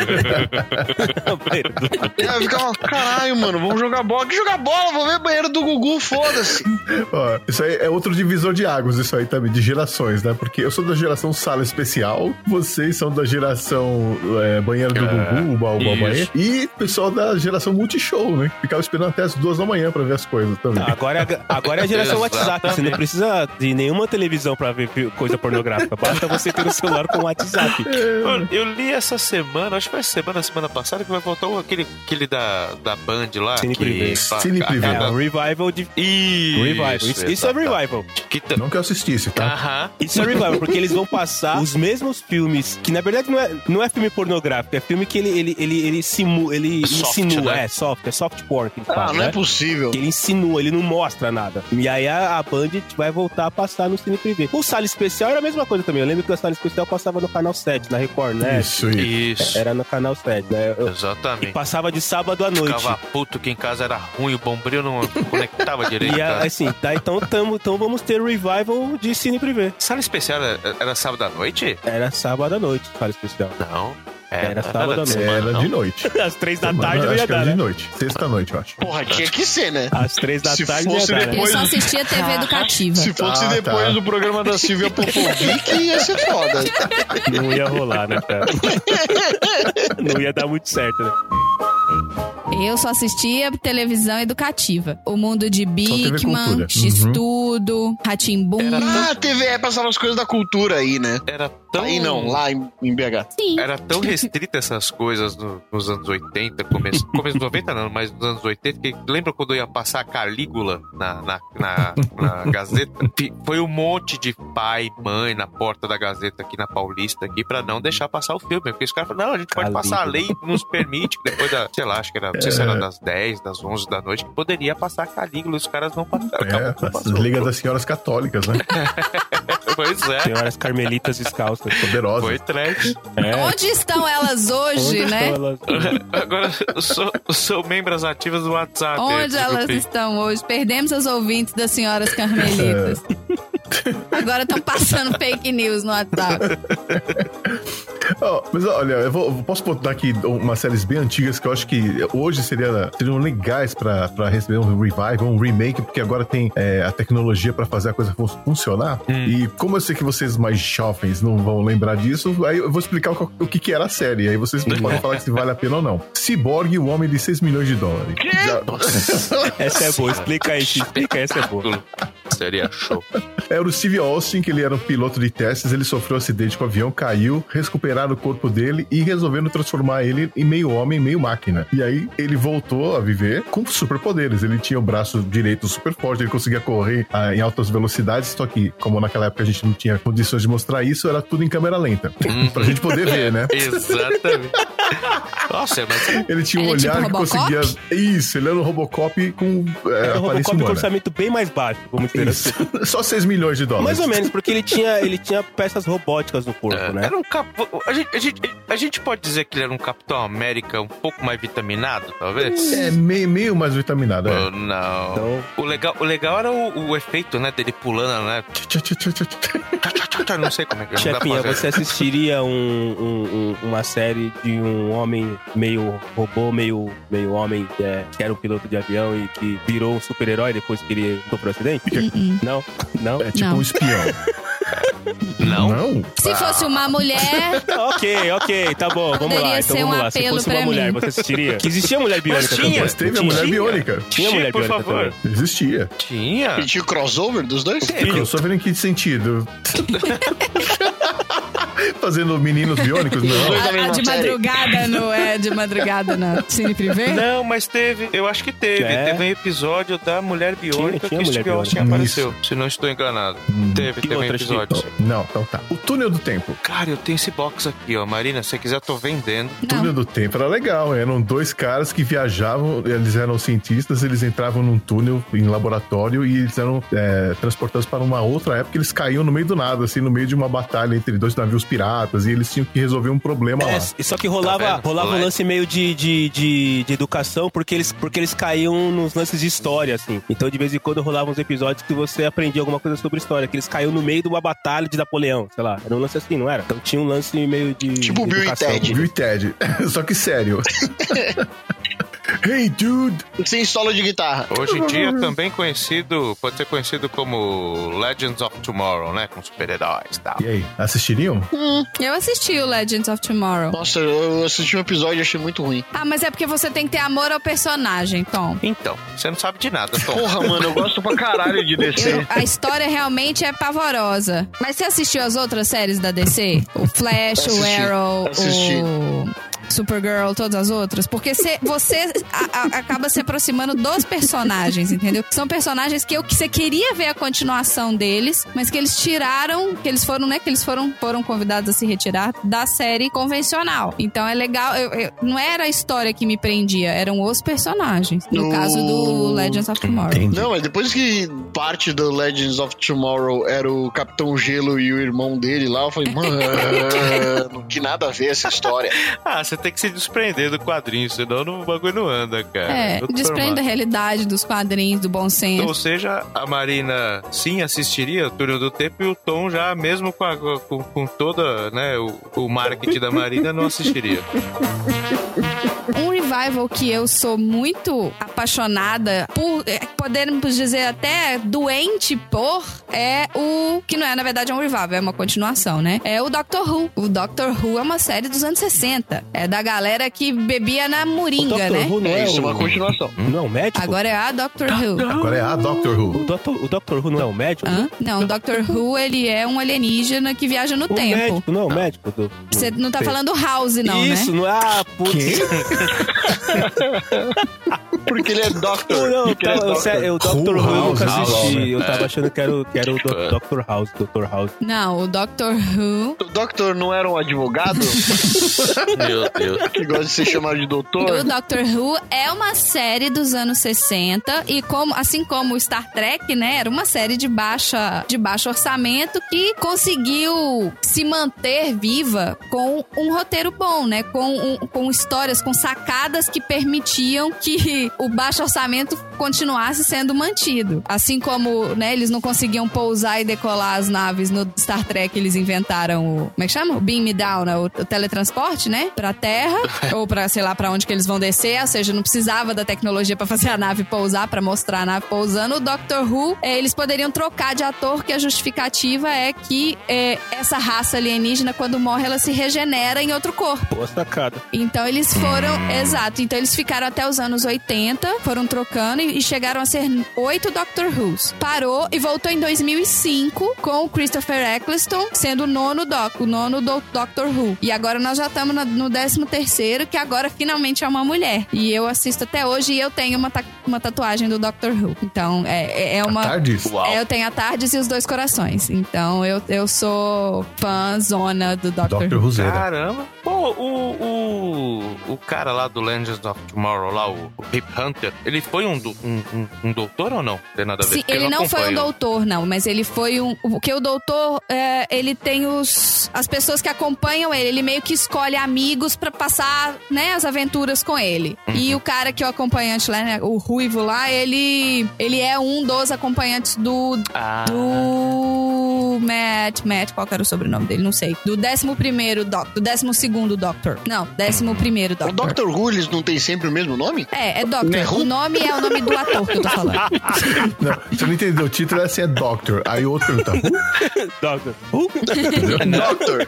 eu ficava, caralho, mano, vamos jogar bola. Que jogar bola? Vou ver a banheira do Gugu, foda-se. Ó, isso aí é outro divisor de águas, isso aí também, de gerações, né? Porque eu sou da geração sala especial, vocês são da geração é, banheiro do Gugu, Uba Uba isso. Banheiro, e o pessoal da geração multishow, né? Ficava esperando até as duas da manhã pra ver as coisas também. Agora, é a- agora é a geração WhatsApp. Você não precisa de nenhuma televisão pra ver coisa pornográfica. Basta você ter o celular com WhatsApp. Mano, eu li essa semana, acho que foi semana, semana passada, que vai voltar o- aquele, aquele da, da Band lá. Cine que, Privé. Cine Privé. É, um revival de. Isso, Revival. Isso, isso é revival. Que ta- Não que eu assistisse, tá? Aham. Isso é revival, porque eles vão passar os mesmos filmes, que na verdade não é, não é filme pornográfico, é filme que ele, ele, ele, ele, simu, ele Soft, insinua, né? é soft, é soft porn que eles Ah, não é né? possível. Que ele insinua, ele não mostra nada. E aí a, a Band vai voltar a passar no Cine Privé. O Sala Especial era a mesma coisa também. Eu lembro que o Sala Especial passava no canal 7, na Record, né? Isso, isso. Isso. Era no canal 7, né? Eu- e Exatamente. passava de sábado à noite. Ficava puto que em casa era ruim, o bombril não conectava direito. E a- assim, tá, então, tamo, então vamos ter revival de Cine Privé. Sala especial era, era sábado à noite? Era sábado à noite, Sala Especial. Não. Era sábado à noite. Era de noite. Às três da tarde não ia que era dar, de né? noite. Sexta-noite, eu acho. Porra, tinha que ser, né? Às três da Se tarde fosse ia dar, né? Eu depois- só assistia TV educativa. Se fosse Ah, depois tá. do programa da Silvia Popovic, ia ser foda. Não ia rolar, né, cara? Não ia dar muito certo, né? Eu só assistia televisão educativa. O mundo de Bigman. X-Tudo, Ratimbum. Ah, a TV passava as coisas da cultura aí, né? Era tão. Aí não, lá em, em BH. Sim. Era tão restrita essas coisas no- nos anos 80, começo, começo dos 90 não, mas nos anos 80, que lembra quando eu ia passar a Calígula na, na, na, na Gazeta? Foi um monte de pai, mãe na porta da Gazeta aqui na Paulista, aqui, pra não deixar passar o filme. Porque os caras falaram, não, a gente pode Calígula. passar, a lei nos permite, que depois da, sei lá, acho que era, não sei se era das 10, das 11 da noite, que poderia passar a Calígula, e os caras não passaram. É, as ligas das senhoras católicas, né? Pois é, Senhoras carmelitas descalças. Poderosas. foi trash. É. Onde estão elas hoje, Onde né? elas? Agora, eu sou, sou membros ativos do WhatsApp. Onde elas estão hoje? Perdemos os ouvintes das senhoras carmelitas. Agora estão passando fake news no WhatsApp. Ó, mas olha, eu, vou, eu posso botar aqui umas séries bem antigas que eu acho que hoje seria, seriam legais pra, pra receber um revival, um remake, porque agora tem é, a tecnologia pra fazer a coisa fun- funcionar. E como eu sei que vocês mais jovens não vão lembrar disso, aí eu vou explicar o, que- o que, que era a série. Aí vocês podem falar se vale a pena ou não. Cyborg, o homem de 6 milhões de dólares. Já- Essa é boa, explica aí, explica essa é boa. Seria show. Era o Steve Austin, que ele era um piloto de testes, ele sofreu um acidente com o avião, caiu, recuperaram o corpo dele e resolveram transformar ele em meio homem, meio máquina. E aí ele voltou a viver com superpoderes. Ele tinha o braço direito super forte, ele conseguia correr ah, em altas velocidades, só que, como naquela época a gente não tinha condições de mostrar isso, era tudo em câmera lenta. pra gente poder ver, né? Exatamente. Nossa, mas Ele tinha um Era tipo olhar que Robocop? conseguia. Isso, ele era um Robocop com é, Era um Robocop com orçamento bem mais baixo, vamos dizer assim. Só 6 milhões de dólares. Mais ou menos, porque ele tinha, ele tinha peças robóticas no corpo, né? era um cap... a, gente, a, gente, a gente pode dizer que ele era um Capitão América um pouco mais vitaminado, talvez? É meio, meio mais vitaminado, é. Oh, não. Então- O, legal, o legal era o, o efeito, né, dele pulando, né? Não sei como é que Chefinha, você assistiria um- um- um- uma série de um homem meio robô, meio, meio homem, que, é- que era um piloto de avião e que virou um super-herói depois que ele sofreu um acidente? Não? Não? É tipo Não. um espião. Não? Não? Se fosse uma mulher, ok, ok, tá bom, vamos Poderia lá. Então ser um vamos lá. Se fosse uma mulher, mim. você assistiria? Que existia mulher biônica Mas tinha. Mas teve a Tinha. mulher Tinha. biônica. Tinha Sim, mulher por biônica favor. também. Existia. Tinha. E tinha o crossover dos dois? Eu só vendo em que sentido? Fazendo meninos biônicos? Não. A, a de madrugada no é de madrugada na Cine Privé? Não, mas teve, eu acho que teve. É. Teve um episódio da Mulher Biônica tinha que Mulher Steve Austin apareceu, se não estou enganado. teve, Que teve um episódio. Chico? Não, então tá. O túnel do tempo. Cara, eu tenho esse box aqui, ó. Marina, se você quiser, eu tô vendendo. O túnel do tempo era legal. Eram dois caras que viajavam, eles eram cientistas, eles entravam num túnel em laboratório e eles eram é, transportados para uma outra época. Eles caíam no meio do nada, assim, no meio de uma batalha entre dois navios piratas e eles tinham que resolver um problema É, lá. só que rolava, Tá rolava um Moleque. lance meio de, de, de, de educação, porque eles, porque eles caíam nos lances de história, assim. Então, de vez em quando, rolavam uns episódios que você aprendia alguma coisa sobre história, que eles caíam no meio de uma batalha de Napoleão, sei lá. Era um lance assim, não era? Então tinha um lance meio de. Tipo de Bill e. Ted. Viu, Ted? Só que sério. hey, dude! Sem solo de guitarra. Hoje em dia também conhecido, pode ser conhecido como Legends of Tomorrow, né? Com super-heróis e tal. E aí, assistiriam? Eu assisti o Legends of Tomorrow. Nossa, eu assisti um episódio e achei muito ruim. Ah, mas é porque você tem que ter amor ao personagem, Tom. Então, você não sabe de nada, Tom. Porra, mano, eu gosto pra caralho de Eu- descer. a história realmente é pavorosa. Mas você assistiu as outras séries da DC? O Flash, o Assisti, Arrow, assisti. o Supergirl, todas as outras? Porque cê- você a- a- acaba se aproximando dos personagens, entendeu? São personagens que eu que você queria ver a continuação deles, mas que eles tiraram, que eles foram, né? Que eles foram, foram convidados a se retirar da série convencional. Então é legal. eu- eu- não era a história que me prendia, eram os personagens. No No- caso do Legends of Tomorrow. Entendi. Não, mas depois que parte do Legends of Tomorrow era o Capitão Gelo e o irmão dele lá, eu falei, mano, que nada a ver essa história. Ah, você tem que se desprender do quadrinho, senão o bagulho não cara. É, desprende da formato. realidade, dos quadrinhos, do bom senso. Ou seja, a Marina sim assistiria o Túnel do Tempo e o Tom já, mesmo com, a- com, com toda né, o, o marketing da Marina, não assistiria. Um revival que eu sou muito apaixonada por, é, podemos dizer até doente por, é o. Que não é, na verdade, é um revival, é uma continuação, né? É o Doctor Who. O Doctor Who é uma série dos anos 60. É da galera que bebia na O moringa, Dr. né? Who não é, É, isso é o... uma continuação. Não médico? Agora é a Doctor Who. Agora é a Doctor Who. O Dr. o Dr. Who não é um médico? Hã? Não, o Doctor Who, ele é um alienígena que viaja no O tempo. médico, não o médico? Do, Você não tá falando House, não, Isso, né? não é? Ah, putz. Porque ele é Não, Doctor. não, Porque ele é eu, Doctor. eu, Dr. Who eu House, nunca assisti. né? Eu tava achando que era, o- que era o Do- Dr. House, Dr. House. Não, o Doctor Who O Doctor não era um advogado Meu Deus. que gosta de ser chamado de O doutor? Doctor Who é uma série dos anos 60 e como assim como o Star Trek, né, era uma série de baixa de baixo orçamento que conseguiu se manter viva com um roteiro bom, né, com, um- com histórias, com sacadas que permitiam que o baixo orçamento continuasse sendo mantido. Assim como, né, eles não conseguiam pousar e decolar as naves no Star Trek, eles inventaram o, como é que chama? O beam me down, né, o, o teletransporte, né, pra Terra ou pra, sei lá, pra onde que eles vão descer, ou seja, não precisava da tecnologia pra fazer a nave pousar, pra mostrar a nave pousando. O Doctor Who, eh, eles poderiam trocar de ator, que a justificativa é que eh, essa raça alienígena, quando morre, ela se regenera em outro corpo. Boa sacada. Então eles foram, exato, então eles ficaram até os anos 80, foram trocando e, chegaram a ser oito Doctor Who's. Parou e voltou em 2005 com o Christopher Eccleston sendo o nono Doc, o nono do Doctor Who. E agora nós já estamos no décimo terceiro, que agora finalmente é uma mulher. E eu assisto até hoje e eu tenho uma, ta- uma tatuagem do Doctor Who. Então é, é- é uma... Tardes? É, eu tenho a Tardes e os dois corações. Então eu, eu sou fã zona do Doctor, Doctor Who. Caramba. Pô, o, o, o cara lá do Legends of Tomorrow, lá, o, o Hip Hunter, ele foi um, do- um, um, um doutor ou não? Tem nada a ver. Sim, ele não foi um doutor, não, mas ele foi um. Porque o doutor, é, ele tem os. As pessoas que acompanham ele, ele meio que escolhe amigos pra passar, né, as aventuras com ele. Uhum. E o cara que é o acompanhante lá, né, o Ruivo lá, ele. Ele é um dos acompanhantes do. Ah, Do. Matt. Matt, qual que era o sobrenome dele? Não sei. Do 11 Doctor. Do 12 Doctor. Não, 11 Doctor. O Doctor Who, eles não tem sempre o mesmo nome? É, é Doctor. Né? O nome é o nome do ator que eu tô falando. Não, você não entendeu. O título é assim, é Doctor. Aí o outro pergunta, Who? Doctor Who? Doctor.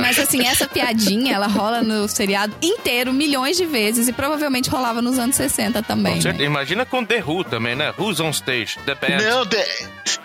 Mas assim, essa piadinha, ela rola no seriado inteiro milhões de vezes e provavelmente rolava nos anos 60 também. Com né? Imagina com The Who também, né? Who's on stage? The Band. Não, tem,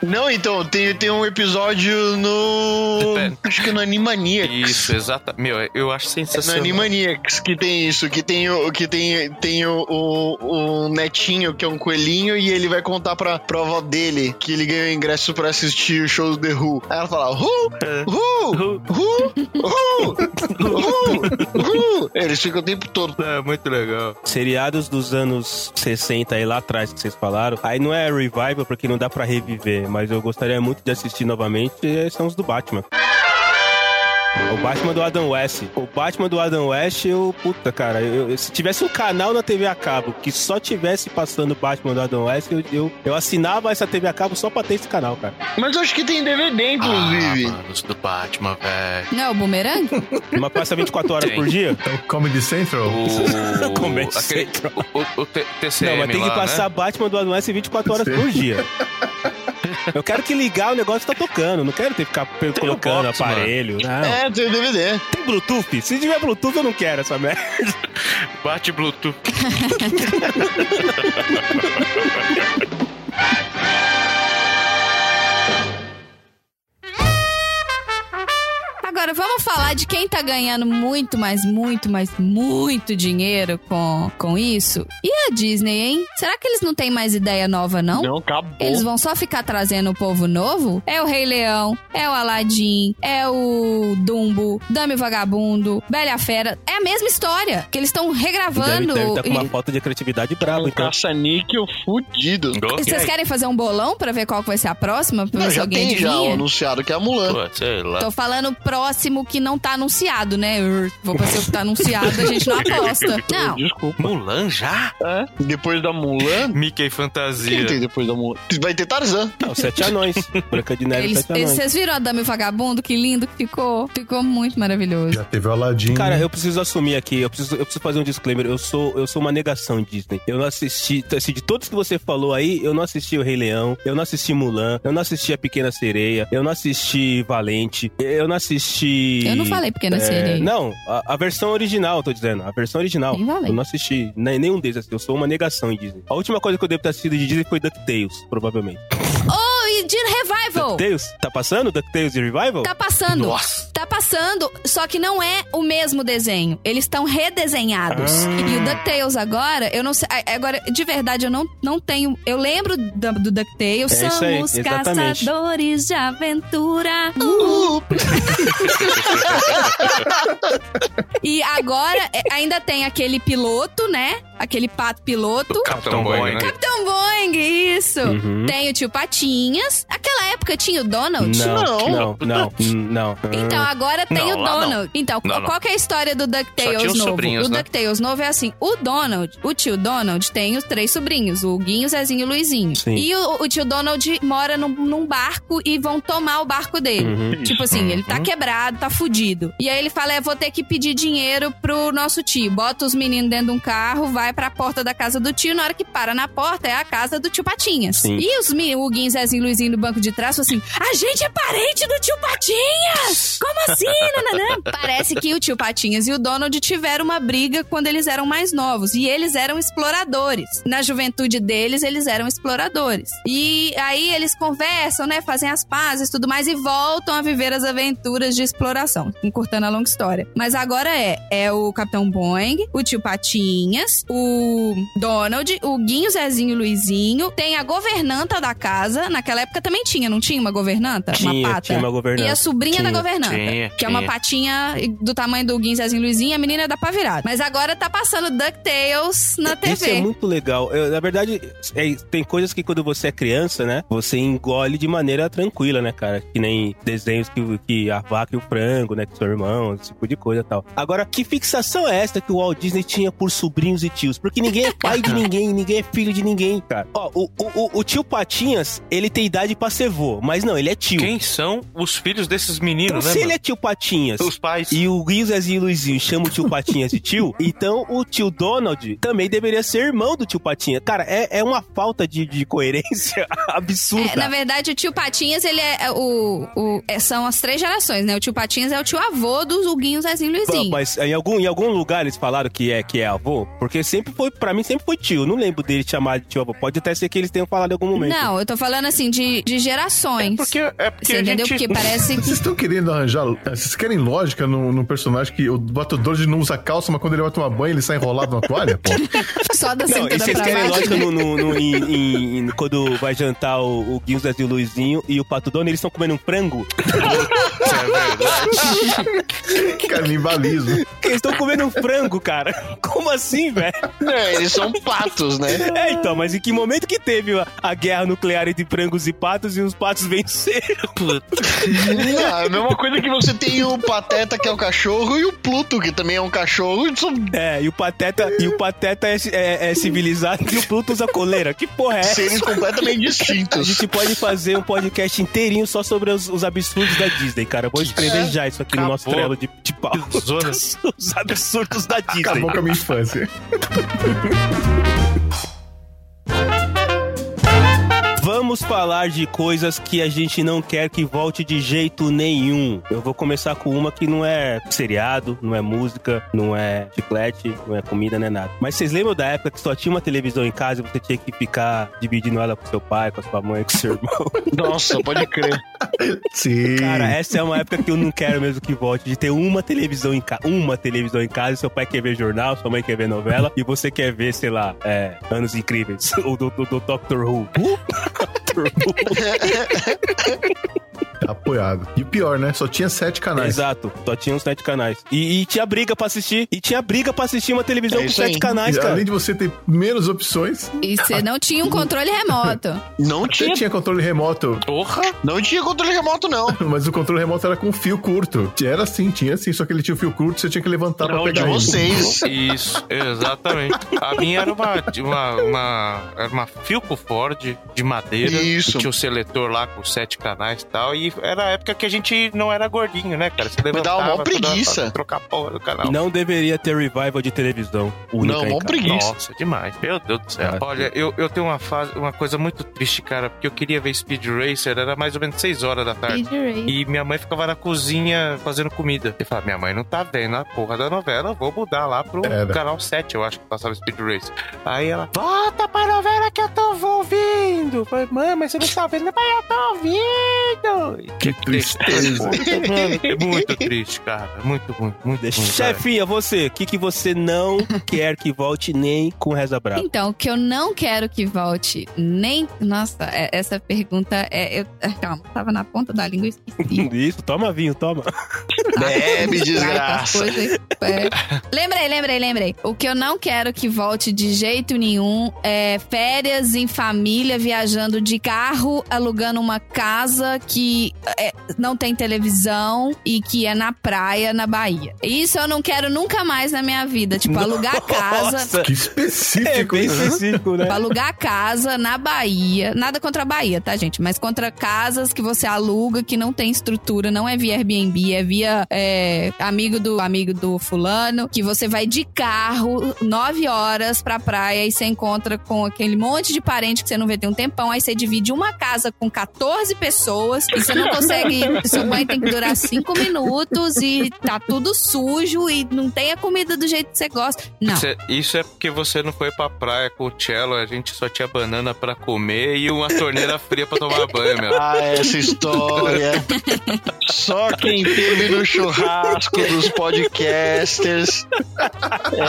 Não, então, tem, tem um episódio no. Depende. Acho que no Animaniacs. Isso, exata. Meu, eu acho No sensacional. Animaniacs que tem isso, que tem o que tem, tem o, o, o netinho, que é um coelhinho, e ele vai contar pra, pra avó dele que ele ganhou ingresso pra assistir o show do The Who. Aí ela fala, Who? Who? Who? Who? Who? Who? Eles ficam o tempo todo. É, muito legal. Seriados dos anos 60 aí lá atrás que vocês falaram. Aí não é revival porque não dá pra reviver, mas eu gostaria muito de assistir novamente. São os do Batman. O Batman do Adam West. O Batman do Adam West, eu. Puta, cara. eu- se tivesse um canal na TV a cabo que só tivesse passando o Batman do Adam West, eu, eu, eu assinava essa TV a cabo só pra ter esse canal, cara. Mas eu acho que tem DVD, inclusive. Ah, mano, os do Batman, velho. Não é o Boomerang? Uma passa 24 horas Tem. por dia? Então, Comedy Central? O... Começa aquele- o, o, o TCM Não, mas tem que lá, passar né? Batman do Adam West 24 horas por dia. Eu quero que ligar o negócio tá tocando. Não quero ter que ficar pe- colocando box, aparelho. Não. É, tem DVD. Tem Bluetooth? Se tiver Bluetooth, eu não quero essa merda. Bate Bluetooth. Agora, vamos falar de quem tá ganhando muito, mas muito, mas muito dinheiro com, com isso. E a Disney, hein? Será que eles não têm mais ideia nova, não? Não, acabou. Eles vão só ficar trazendo o povo novo? É o Rei Leão, é o Aladdin, é o Dumbo, Dame Vagabundo, Bela Fera. É a mesma história, que eles estão Deve, regravando. deve tá com uma e- falta de criatividade braba, Um então. caça-níquel fudido. Vocês querem fazer um bolão pra ver qual que vai ser a próxima? Pra Não, ver se já alguém tem já anunciado que é a Mulan. Pô, sei lá. Tô falando próximo que não tá anunciado, né? Vou pra ser o que tá anunciado, a gente não aposta. Não. Desculpa. Mulan já? É. Depois da Mulan. Mickey Quem Fantasia. tem depois da Mulan? Vai ter Tarzan. Não, Sete Anões. Branca de Neve Eles, Sete Anões. vocês viram a Dama e o Vagabundo? Que lindo que ficou. Ficou muito maravilhoso. Já teve o Aladdin. Cara, eu preciso assumir aqui, eu preciso, eu preciso fazer um disclaimer. Eu sou, eu sou uma negação Disney. Eu não assisti, assim, de todos que você falou aí, eu não assisti o Rei Leão, eu não assisti Mulan, eu não assisti a Pequena Sereia, eu não assisti Valente, eu não assisti. Eu não falei Pequena É, Sereia. Não, a, a versão original, tô dizendo. A versão original. Eu não assisti nem- nenhum deles. assim, Eu sou uma negação em Disney. A última coisa que eu devo ter assistido de Disney foi DuckTales, provavelmente. Oh, e de Revival! DuckTales? Tá passando DuckTales de Revival? Tá passando. Nossa. Tá passando, só que não é o mesmo desenho. Eles estão redesenhados. Ah. E o DuckTales agora, eu não sei. Agora, de verdade, eu não, não tenho. Eu lembro do, do DuckTales. É isso aí, Somos exatamente. caçadores de aventura. Uh. E agora é, ainda tem aquele piloto, né? Aquele pato piloto. Capitão Boeing, né? Capitão Boeing, isso. Uhum. Tem o tio Aquela época tinha o Donald. Não, Não. não, não, não. Então agora tem Não, o. Donald. Então, Não, qual, que é a história do DuckTales novo? o né? DuckTales novo é assim: o Donald, o tio Donald, tem os três sobrinhos, o Guinho, o Zezinho e o Luizinho. Sim. E o, o tio Donald mora num, num barco e vão tomar o barco dele. Uhum. Tipo assim, ele tá quebrado, tá fudido. E aí ele fala: é, vou ter que pedir dinheiro pro nosso tio. Bota os meninos dentro de um carro, vai pra porta da casa do tio. Na hora que para na porta, é a casa do tio Patinhas. Sim. E os meninos, o Guinho, Zezinho e Luizinho no banco de trás, falam assim: a gente é parente do tio Patinhas! Como assim, nananã? Parece que o tio Patinhas e o Donald tiveram uma briga quando eles eram mais novos. E eles eram exploradores. Na juventude deles, eles eram exploradores. E aí eles conversam, né? Fazem as pazes e tudo mais e voltam a viver as aventuras de exploração. Encurtando a longa história. Mas agora é: é o Capitão Boeing, o tio Patinhas, o Donald, o Guinho, Zezinho e Luizinho. Tem a governanta da casa. Naquela época também tinha, não tinha uma governanta? uma Tinha, pata? tinha uma governanta. E a sobrinha Tinha, da governanta. tinha, que é uma tinha. patinha do tamanho do Guinho, Zezinho e Luizinho. A menina dá pra virar. Mas agora tá passando DuckTales na TV. Isso é muito legal. Eu, na verdade, é- tem coisas que quando você é criança, né? Você engole de maneira tranquila, né, cara? Que nem desenhos que, que a vaca e o frango, né? Que são irmãos, esse tipo de coisa e tal. Agora, que fixação é esta que o Walt Disney tinha por sobrinhos e tios? Porque ninguém é pai de ninguém, ninguém é filho de ninguém, cara. Ó, o, o, o- o tio Patinhas, ele tem idade pra ser vô. avô, mas não, ele é tio. Quem são os filhos desses Então, meninos, né? se ele mano? é tio Patinhas Os pais. e o Guinho, Zezinho e Luizinho chamam o tio Patinhas de tio, então o tio Donald também deveria ser irmão do tio Patinhas. Cara, é, é uma falta de, de coerência absurda. É, na verdade, o tio Patinhas, ele é, é o, o- é, São as três gerações, né? O tio Patinhas é o tio avô dos Huguinho, Zezinho e Luizinho. Mas em algum, em algum lugar eles falaram que é, que é avô? Porque sempre foi, pra mim, sempre foi tio. Não lembro dele chamar de tio avô. Pode até ser que eles tenham falado em algum momento. Não, eu tô falando assim de, de gerações. Porque, é porque Você a entendeu? gente... Porque parece Vocês que. estão querendo arranjar. Vocês querem lógica no, no personagem que o batedor de não usa calça, mas quando ele vai tomar banho, ele sai enrolado na toalha? Pô. Só da Não, e vocês querem lógica no, no- no- em- em- em- quando vai jantar o, o e o Luizinho e o Pato Dono, eles estão comendo um frango? Isso é verdade. Canibalismo. Eles estão comendo um frango, cara. Como assim, velho? É, eles são patos, né? É, então, mas em que momento que teve a, a guerra nuclear entre frangos e patos e os patos venceram? Não, é a mesma coisa que você tem o Pateta, que é o cachorro, e o Pluto, que também é um cachorro. e É, e o Pateta, e o pateta é, é- é civilizado e o Pluto usa coleira. Que porra é essa? seres completamente A distintos. gente pode fazer um podcast inteirinho só sobre os, os absurdos da Disney, cara. Eu vou escrever já isso aqui no nosso Acabou. trelo de, de pau. Os absurdos da Disney. Acabou com a minha infância. Vamos falar de coisas que a gente não quer que volte de jeito nenhum. Eu vou começar com uma que não é seriado, não é música, não é chiclete, não é comida, não é nada. Mas vocês lembram da época que só tinha uma televisão em casa e você tinha que ficar dividindo ela com seu pai, com a sua mãe, com seu irmão? Nossa, pode crer. Sim. Cara, essa é uma época que eu não quero mesmo que volte, de ter uma televisão em casa, uma televisão em casa, e seu pai quer ver jornal, sua mãe quer ver novela, e você quer ver, sei lá, é, Anos Incríveis, ou do, do, do Doctor Who. Doctor Who. the rules. apoiado. E o pior, né? Só tinha sete canais. Exato, só tinha uns sete canais. E, e tinha briga pra assistir, e tinha briga pra assistir uma televisão É com sete aí. canais, E cara. além de você ter menos opções, E você não tinha um controle remoto. Não você tinha, tinha controle remoto, Porra! não tinha controle remoto, não. mas o controle remoto era com fio curto. Era assim, tinha assim, só que ele tinha o fio curto, você tinha que levantar pra Não, de pegar ele. vocês. Isso, exatamente. A minha era uma, de uma, uma, era uma Philco Ford de madeira. Isso. Tinha o seletor lá com sete canais e tal. E era a época que a gente não era gordinho, né, cara? Você dava levantava mó toda- preguiça. pra trocar a porra do canal. Não deveria ter revival de televisão. única Não, mó casa. preguiça. Nossa, demais. Meu Deus do céu. Ah, Olha, eu, eu tenho uma fase, uma coisa muito triste, cara, porque eu queria ver Speed Racer, era mais ou menos 6 horas da tarde. E minha mãe ficava na cozinha fazendo comida. Eu falava, minha mãe não tá vendo a porra da novela, vou mudar lá pro Era. canal 7, eu acho que passava Speed Racer. Aí ela, volta pra novela que eu tô ouvindo. Eu falei, mãe, mas você não tá vendo? Mas eu tô ouvindo. Que tristeza. Mano, é muito triste, cara. Muito, muito, muito. ruim, cara. Chefinha, você, o que, que você não quer que volte nem com Reza Brava? Então, o que eu não quero que volte nem. Nossa, é- essa pergunta é. Eu... ah, Calma, tava na ponta da língua e esqueci. Isso, toma vinho, toma. Bebe, desgraça. tá coisa- é. Lembrei, lembrei, lembrei. O que eu não quero que volte de jeito nenhum é férias em família, viajando de carro, alugando uma casa que é, não tem televisão e que é na praia, na Bahia. Isso eu não quero nunca mais na minha vida. Tipo, alugar casa. Nossa, Que é específico. bem né? específico, né? Pra alugar casa na Bahia. Nada contra a Bahia, tá, gente? Mas contra casas que você aluga que não tem estrutura, não é via Airbnb, é via é, amigo do amigo do fulano, que você vai de carro nove horas pra praia e você encontra com aquele monte de parente que você não vê tem um tempão, aí você divide uma casa com 14 pessoas e você não consegue. seu banho tem que durar cinco minutos e tá tudo sujo e não tem a comida do jeito que você gosta. Não. Cê- Isso é porque você não foi pra praia com o cello, a gente só tinha banana pra comer e uma torneira fria pra tomar banho, meu. Ah, essa história. Só quem teve no churrasco dos podcasters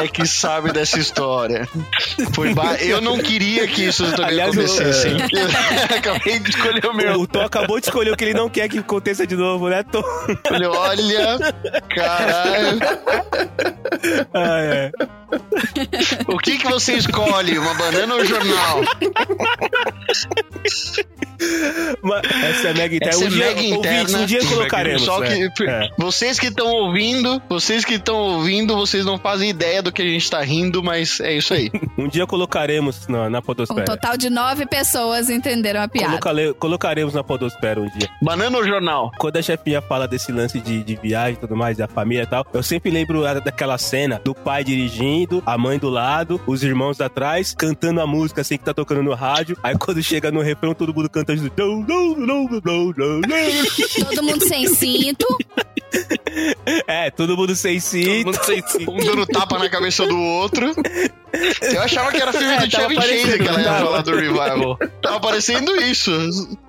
é que sabe dessa história. Foi ba- Eu não queria que isso também Aliás, acontecesse. eu-? Acabei de escolher o meu. O Tom acabou de escolher o que ele não quer que aconteça de novo, né, Tom? Olha, caralho. Ah, é. O que que você escolhe? Uma banana ou um jornal? Mas Essa é mega interna. Essa um, é dia, mega interna. ouvintes, um dia colocaremos. Só né? que É. vocês que estão ouvindo, vocês que estão ouvindo, vocês não fazem ideia do que a gente tá rindo, mas é isso aí. Um dia colocaremos na, na Um podosfera. total de nove pessoas entenderam a piada. Colocale- colocaremos na podosfera um dia. Banana ou jornal? Quando a chefinha fala desse lance de, de viagem e tudo mais, da família e tal, eu sempre lembro daquela cena do pai dirigindo, a mãe do lado, os irmãos atrás, cantando a música assim que tá tocando no rádio. Aí quando chega no refrão, todo mundo canta junto. "Não, não, não, não, não, não, não." Todo mundo sem cinto. É, todo mundo sem cinto. Um dando tapa na cabeça do outro. Eu achava que era filme É, do Chevy Chase que ela ia falar do revival. Tava parecendo isso.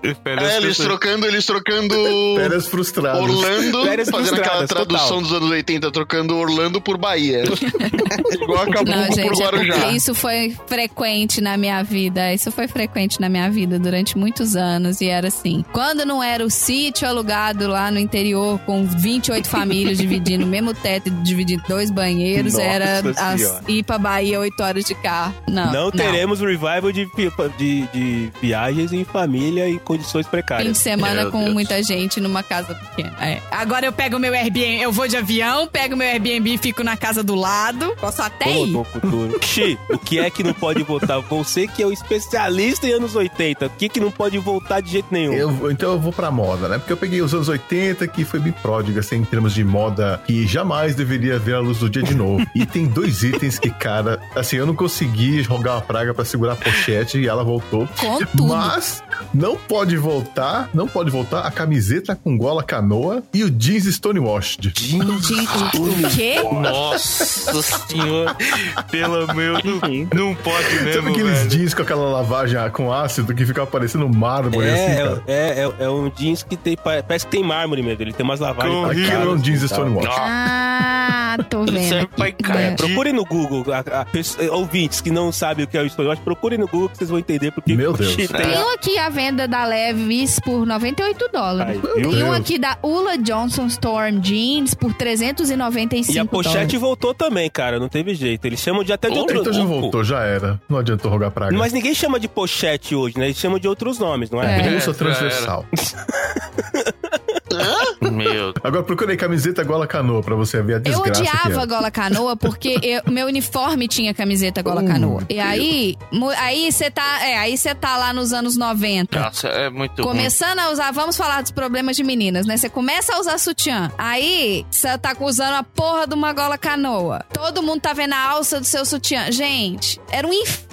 É, eles trocando, eles trocando Férias frustradas. Orlando, Férias fazendo aquela tradução total. dos anos 80, trocando Orlando por Bahia. Igual Acapulco Não, por é Guarujá. isso foi frequente na minha vida. Isso foi frequente na minha vida durante muitos anos. E era assim: quando não era o sítio alugado lá no interior, com 28 famílias dividindo o mesmo teto e dividindo dois banheiros, Nossa era as, ir pra Bahia 8 horas de carro. Não. Não teremos revival de, de, de viagens em família em condições Fim precárias. de semana Meu com Deus. muita gente numa casa pequena. É. Agora eu pego meu Airbnb, eu vou de avião, pego meu Airbnb e fico na casa do lado. Posso até Como ir. futuro. Xi, o que é que não pode voltar? Você que é o especialista em anos 80. O que que não pode voltar de jeito nenhum? Eu, então eu vou pra moda, né? Porque eu peguei os anos 80, que foi bem pródiga, assim, em termos de moda, que jamais deveria ver a luz do dia de novo. e tem dois itens que, cara, assim, eu não consegui jogar uma praga pra segurar a pochete e ela voltou. Com tudo. Mas não pode voltar, não pode voltar a camiseta com gola canoa e o jeans Stonewashed. O quê? Nossa senhora. Pelo meu, não, não pode Sabe mesmo, aqueles velho. jeans com aquela lavagem com ácido que ficava parecendo mármore, assim, É, cara? é, é, é um jeans que tem, parece que tem mármore mesmo. Ele tem umas lavagens. Aquilo cara, é um jeans. Stonewashed. Ah, tô vendo. Serve pra. É. Procure no Google, a, a pessoa- ouvintes que não sabem o que é o Stonewashed, procure no Google que vocês vão entender porque Meu Deus. Tem um aqui à venda da Levis por 98 dólares. Viu? Tem um aqui da Ula Johnson Storm Jeans por 395 E a pochete dólares. voltou também, cara. Não teve jeito. Eles chamam de até de outro Então já voltou, já era. Não adiantou rogar praga. Mas ninguém chama de pochete hoje, né? Eles chamam de outros nomes, não é? É. Bolsa É, transversal. Meu Agora procurei camiseta gola canoa pra você ver a Eu desgraça que odiava é. gola canoa porque eu- meu uniforme tinha camiseta gola Uh, canoa. E aí, aí você tá, é, aí você tá lá nos anos 90. Nossa, é muito ruim. Começando a usar, vamos falar dos problemas de meninas, né? Você começa a usar sutiã. Aí, você tá usando a porra de uma gola canoa. Todo mundo tá vendo a alça do seu sutiã. Gente, era um inferno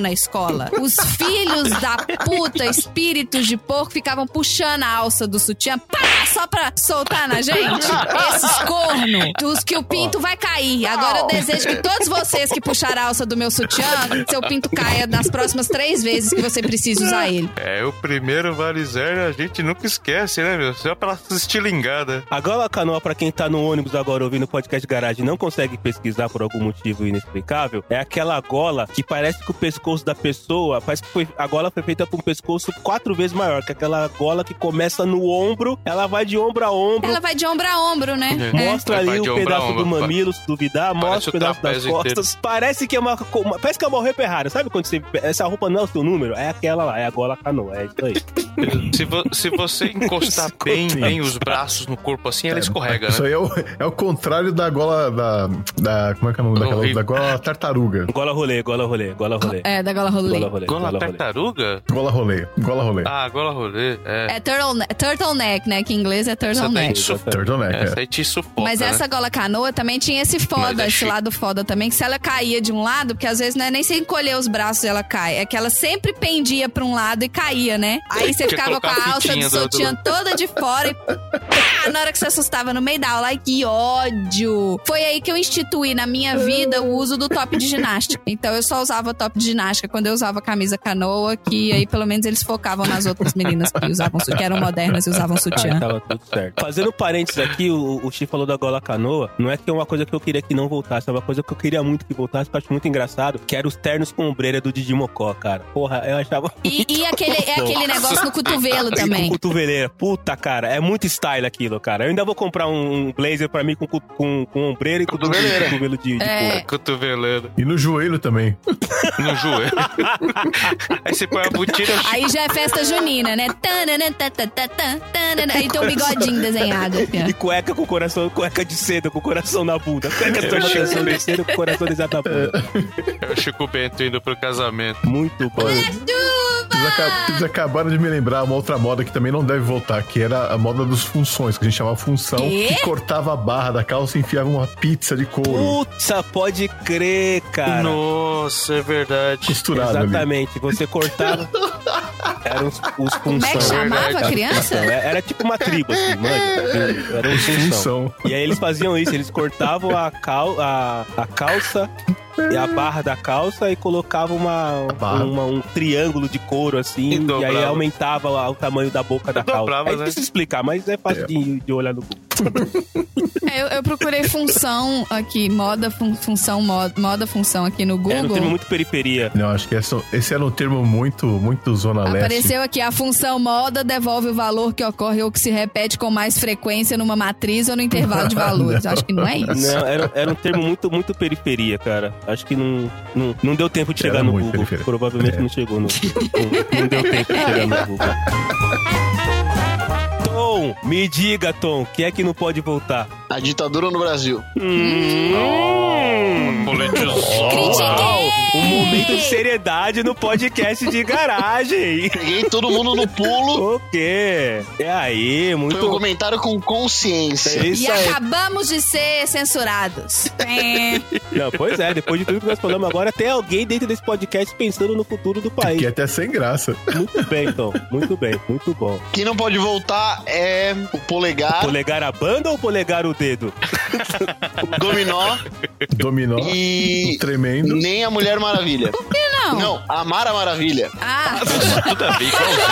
na escola. Os filhos da puta, espíritos de porco, ficavam puxando a alça do sutiã, pá, só pra soltar na gente. Esses corno, os que o pinto vai cair. Agora eu desejo que todos vocês que puxaram a alça do meu sutiã, seu pinto caia nas próximas três vezes que você precisa usar ele. É, o primeiro Valizer a gente nunca esquece, né, meu? Só pela estilingada. A gola canoa, pra quem tá no ônibus agora ouvindo o podcast garagem e não consegue pesquisar por algum motivo inexplicável, é aquela gola que parece que o pescoço da pessoa, parece que foi, a gola foi feita com um pescoço quatro vezes maior, que é aquela gola que começa no ombro, ela vai de ombro a ombro, Ela vai de ombro a ombro, né? É. mostra Vai ali um a pedaço ombro, do mamilo, se duvidar, Parece mostra o pedaço das costas. Parece que é uma, parece que é uma roupa errada, sabe quando você essa roupa não é o seu número, é aquela lá, é a gola canoa, é isso aí. Se, vo- se você encostar bem, bem os braços no corpo assim, ela escorrega, Isso né? aí é o, é o contrário da gola da, da. Como é que é o nome daquela? Da gola tartaruga. Gola rolê, gola rolê, gola rolê. É, da gola rolê. Gola rolê, Gola gola tartaruga? Gola rolê. Gola rolê. Ah, gola rolê. É. É turtle, turtleneck, né? Que em inglês é Essa daí turtleneck. Turtleneck, Essa é. aí te sufoca. Mas né? essa gola canoa também tinha esse foda, é esse chique. lado foda também, que se ela caía de um lado, porque às vezes não é nem se encolher os braços e ela cai, é que ela sempre pendia pra um lado e caía, né? Aí você ficava com a alça do- sutiã toda de fora e pá, na hora que você assustava no meio da aula, ai que ódio! Foi aí que eu instituí na minha vida o uso do top de ginástica. Então eu só usava top de ginástica quando eu usava camisa canoa, que aí pelo menos eles focavam nas outras meninas que usavam sutiã, que eram modernas e usavam sutiã. tava tudo certo. Fazendo parênteses aqui, o, o Chi falou da gola canoa. Não é que é uma coisa que eu queria que não voltasse, é uma coisa que eu queria muito que voltasse, que eu acho muito engraçado, que era os ternos com ombreira do Didi Mocó, cara. Porra, eu achava. E, e aquele, é aquele negócio no cotovelo também. com cotoveleira. Puta, cara, é muito style aquilo, cara. Eu ainda vou comprar um blazer pra mim com, com, com ombreira e cotovelo de, de É. couro. Cotovelando E no joelho também. no joelho. Aí você põe a botina. Aí já é festa junina, né? Aí tem um bigodinho desenhado. assim. E cueca com coração, cueca de seda com coração na bunda. Cueca achei coração de seda com coração desenhado na bunda. É o Chico Bento indo pro casamento. Muito bom. Vocês, aca- vocês acabaram de me lembrar uma outra moda que também não deve voltar, que era a moda dos funções, que a gente chamava função, Quê? que cortava a barra da calça e enfiava uma pizza de couro Putz, pode crer, cara. Nossa, é verdade. Costurada ali. Exatamente. Você cortava. Eram os, os Como é que chamava a verdade. criança? É- Era tipo uma tribo, assim, manja. Era um função. E aí eles faziam isso, eles cortavam a, cal, a, a calça e a barra da calça e colocavam uma, uma- um triângulo de couro assim, E e, aí aumentava o, o tamanho da boca da calça. Dobrava, Aí né? precisa explicar, mas é fácil de, de olhar no Google. É, Eu, eu procurei função aqui, moda, fun- função, moda, moda, função aqui no Era um termo Google. muito periferia. Não, acho que essa- esse era um termo muito, muito zona leste. Apareceu aqui, a função moda devolve o valor que ocorre ou que se repete com mais frequência numa matriz ou no intervalo de valores. Acho que não é isso. Não, era, era um termo muito, muito periferia, cara. Acho que não, não, não deu tempo de chegar Era no Google. periferia. Provavelmente É. não chegou no não, não deu tempo de chegar no Google. Tom, me diga, Tom, o que é que não pode voltar? A ditadura no Brasil. Hum. Critiquei! um momento de seriedade no podcast de garagem. Peguei todo mundo no pulo. O quê? É aí, Foi um muito. comentário com consciência. É isso E aí. acabamos de ser censurados. É. Não, pois é, depois de tudo que nós falamos agora, tem alguém dentro desse podcast pensando no futuro do país. Que é até sem graça. Muito bem, Tom. Muito bem, muito bom. Quem não pode voltar é o polegar, Polegar a banda ou polegar o dedo? dominó Dominó. e Tremendo. nem a Mulher Maravilha. Por que não? Não, a Mara Maravilha. Ah, Tudo a ver, igualzinho,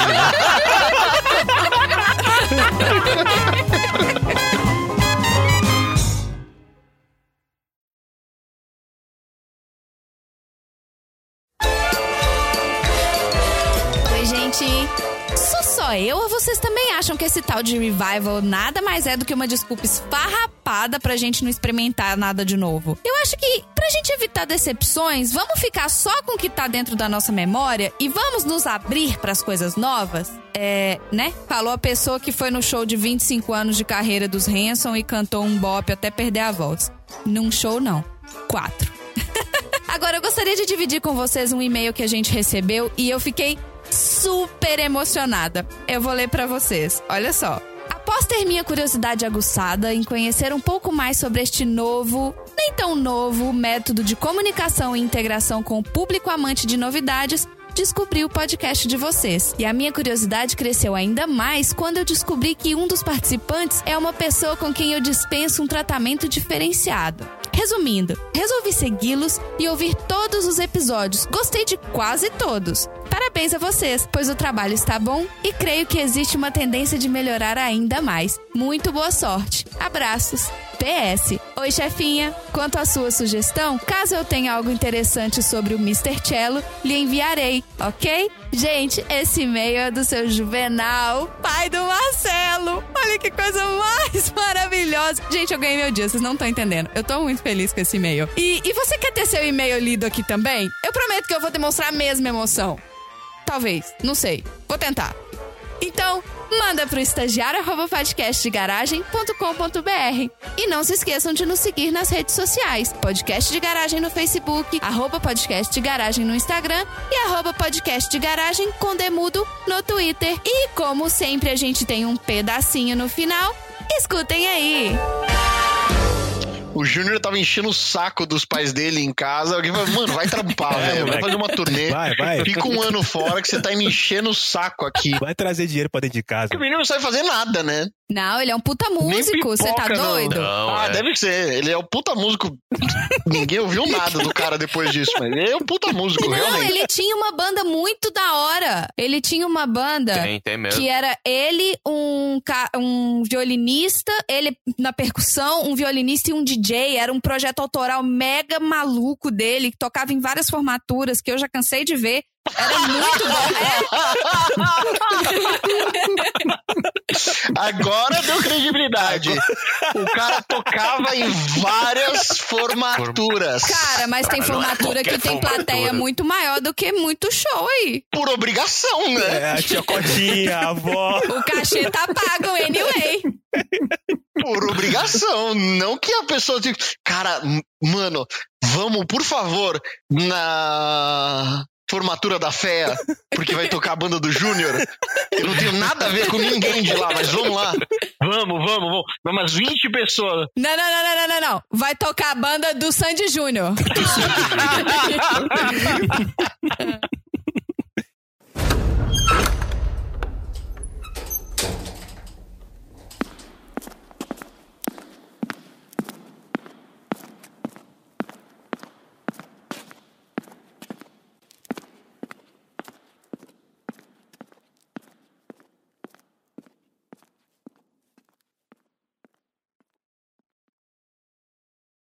eu ou vocês também acham que esse tal de revival nada mais é do que uma desculpa esfarrapada pra gente não experimentar nada de novo? Eu acho que pra gente evitar decepções, vamos ficar só com o que tá dentro da nossa memória e vamos nos abrir pras coisas novas? É, né? Falou a pessoa que foi no show de 25 anos de carreira dos Hanson e cantou um bop até perder a voz. Num show, não. Quatro. Agora, eu gostaria de dividir com vocês um e-mail que a gente recebeu e eu fiquei super emocionada. Eu vou ler pra vocês. Olha só. Após ter minha curiosidade aguçada em conhecer um pouco mais sobre este novo, nem tão novo, método de comunicação e integração com o público amante de novidades, descobri o podcast de vocês. E a minha curiosidade cresceu ainda mais quando eu descobri que um dos participantes é uma pessoa com quem eu dispenso um tratamento diferenciado. Resumindo, resolvi segui-los e ouvir todos os episódios. Gostei de quase todos. Parabéns a vocês, pois o trabalho está bom e creio que existe uma tendência de melhorar ainda mais. Muito boa sorte. Abraços. PS. Oi, chefinha. Quanto à sua sugestão, caso eu tenha algo interessante sobre o Mr. Cello, lhe enviarei, ok? Gente, esse e-mail é do seu Juvenal, pai do Marcelo. Olha que coisa mais maravilhosa. Gente, eu ganhei meu dia, vocês não estão entendendo. Eu tô muito feliz com esse e-mail. E, e você quer ter seu e-mail lido aqui também? Eu prometo que eu vou demonstrar a mesma emoção. Talvez, não sei. Vou tentar. Então, manda pro estagiário.podcastdegaragem.com.br. E não se esqueçam de nos seguir nas redes sociais. Podcast de Garagem no Facebook, arroba podcast de garagem no Instagram e arroba podcast de garagem com demudo no Twitter. E como sempre a gente tem um pedacinho no final, escutem aí. O Júnior tava enchendo o saco dos pais dele em casa. Alguém falou, mano, vai trampar, É, velho. Vai fazer uma turnê. Vai, vai. Fica um ano fora que você tá me enchendo o saco aqui. Vai trazer dinheiro pra dentro de casa. O menino não sabe fazer nada, né? Não, ele é um puta músico. Você tá não. doido? Não, ah, é. deve ser. Ele é o puta músico. Ninguém ouviu nada do cara depois disso, mas ele é o puta músico, Não, realmente. ele tinha uma banda muito da hora. Ele tinha uma banda Tem, tem mesmo. que era ele, um, um violinista, ele na percussão, um violinista e um DJ. Era um projeto autoral mega maluco dele, que tocava em várias formaturas, que eu já cansei de ver. Era muito bom. É, Agora deu credibilidade. O cara tocava em várias formaturas. cara, mas tem não é formatura que qualquer tem plateia formatura. muito maior do que muito show aí. Por obrigação, né? É, a tia Cotinha, a avó. O cachê tá pago anyway. Por obrigação. Não que a pessoa. tipo, Cara, mano, vamos, por favor, na formatura da fé, porque vai tocar a banda do Júnior. Eu não tenho nada a ver com ninguém de lá, mas vamos lá. Vamos, vamos, vamos. Vamos umas 20 pessoas. Não, não, não, não, não, não. Vai tocar a banda do Sandy Júnior.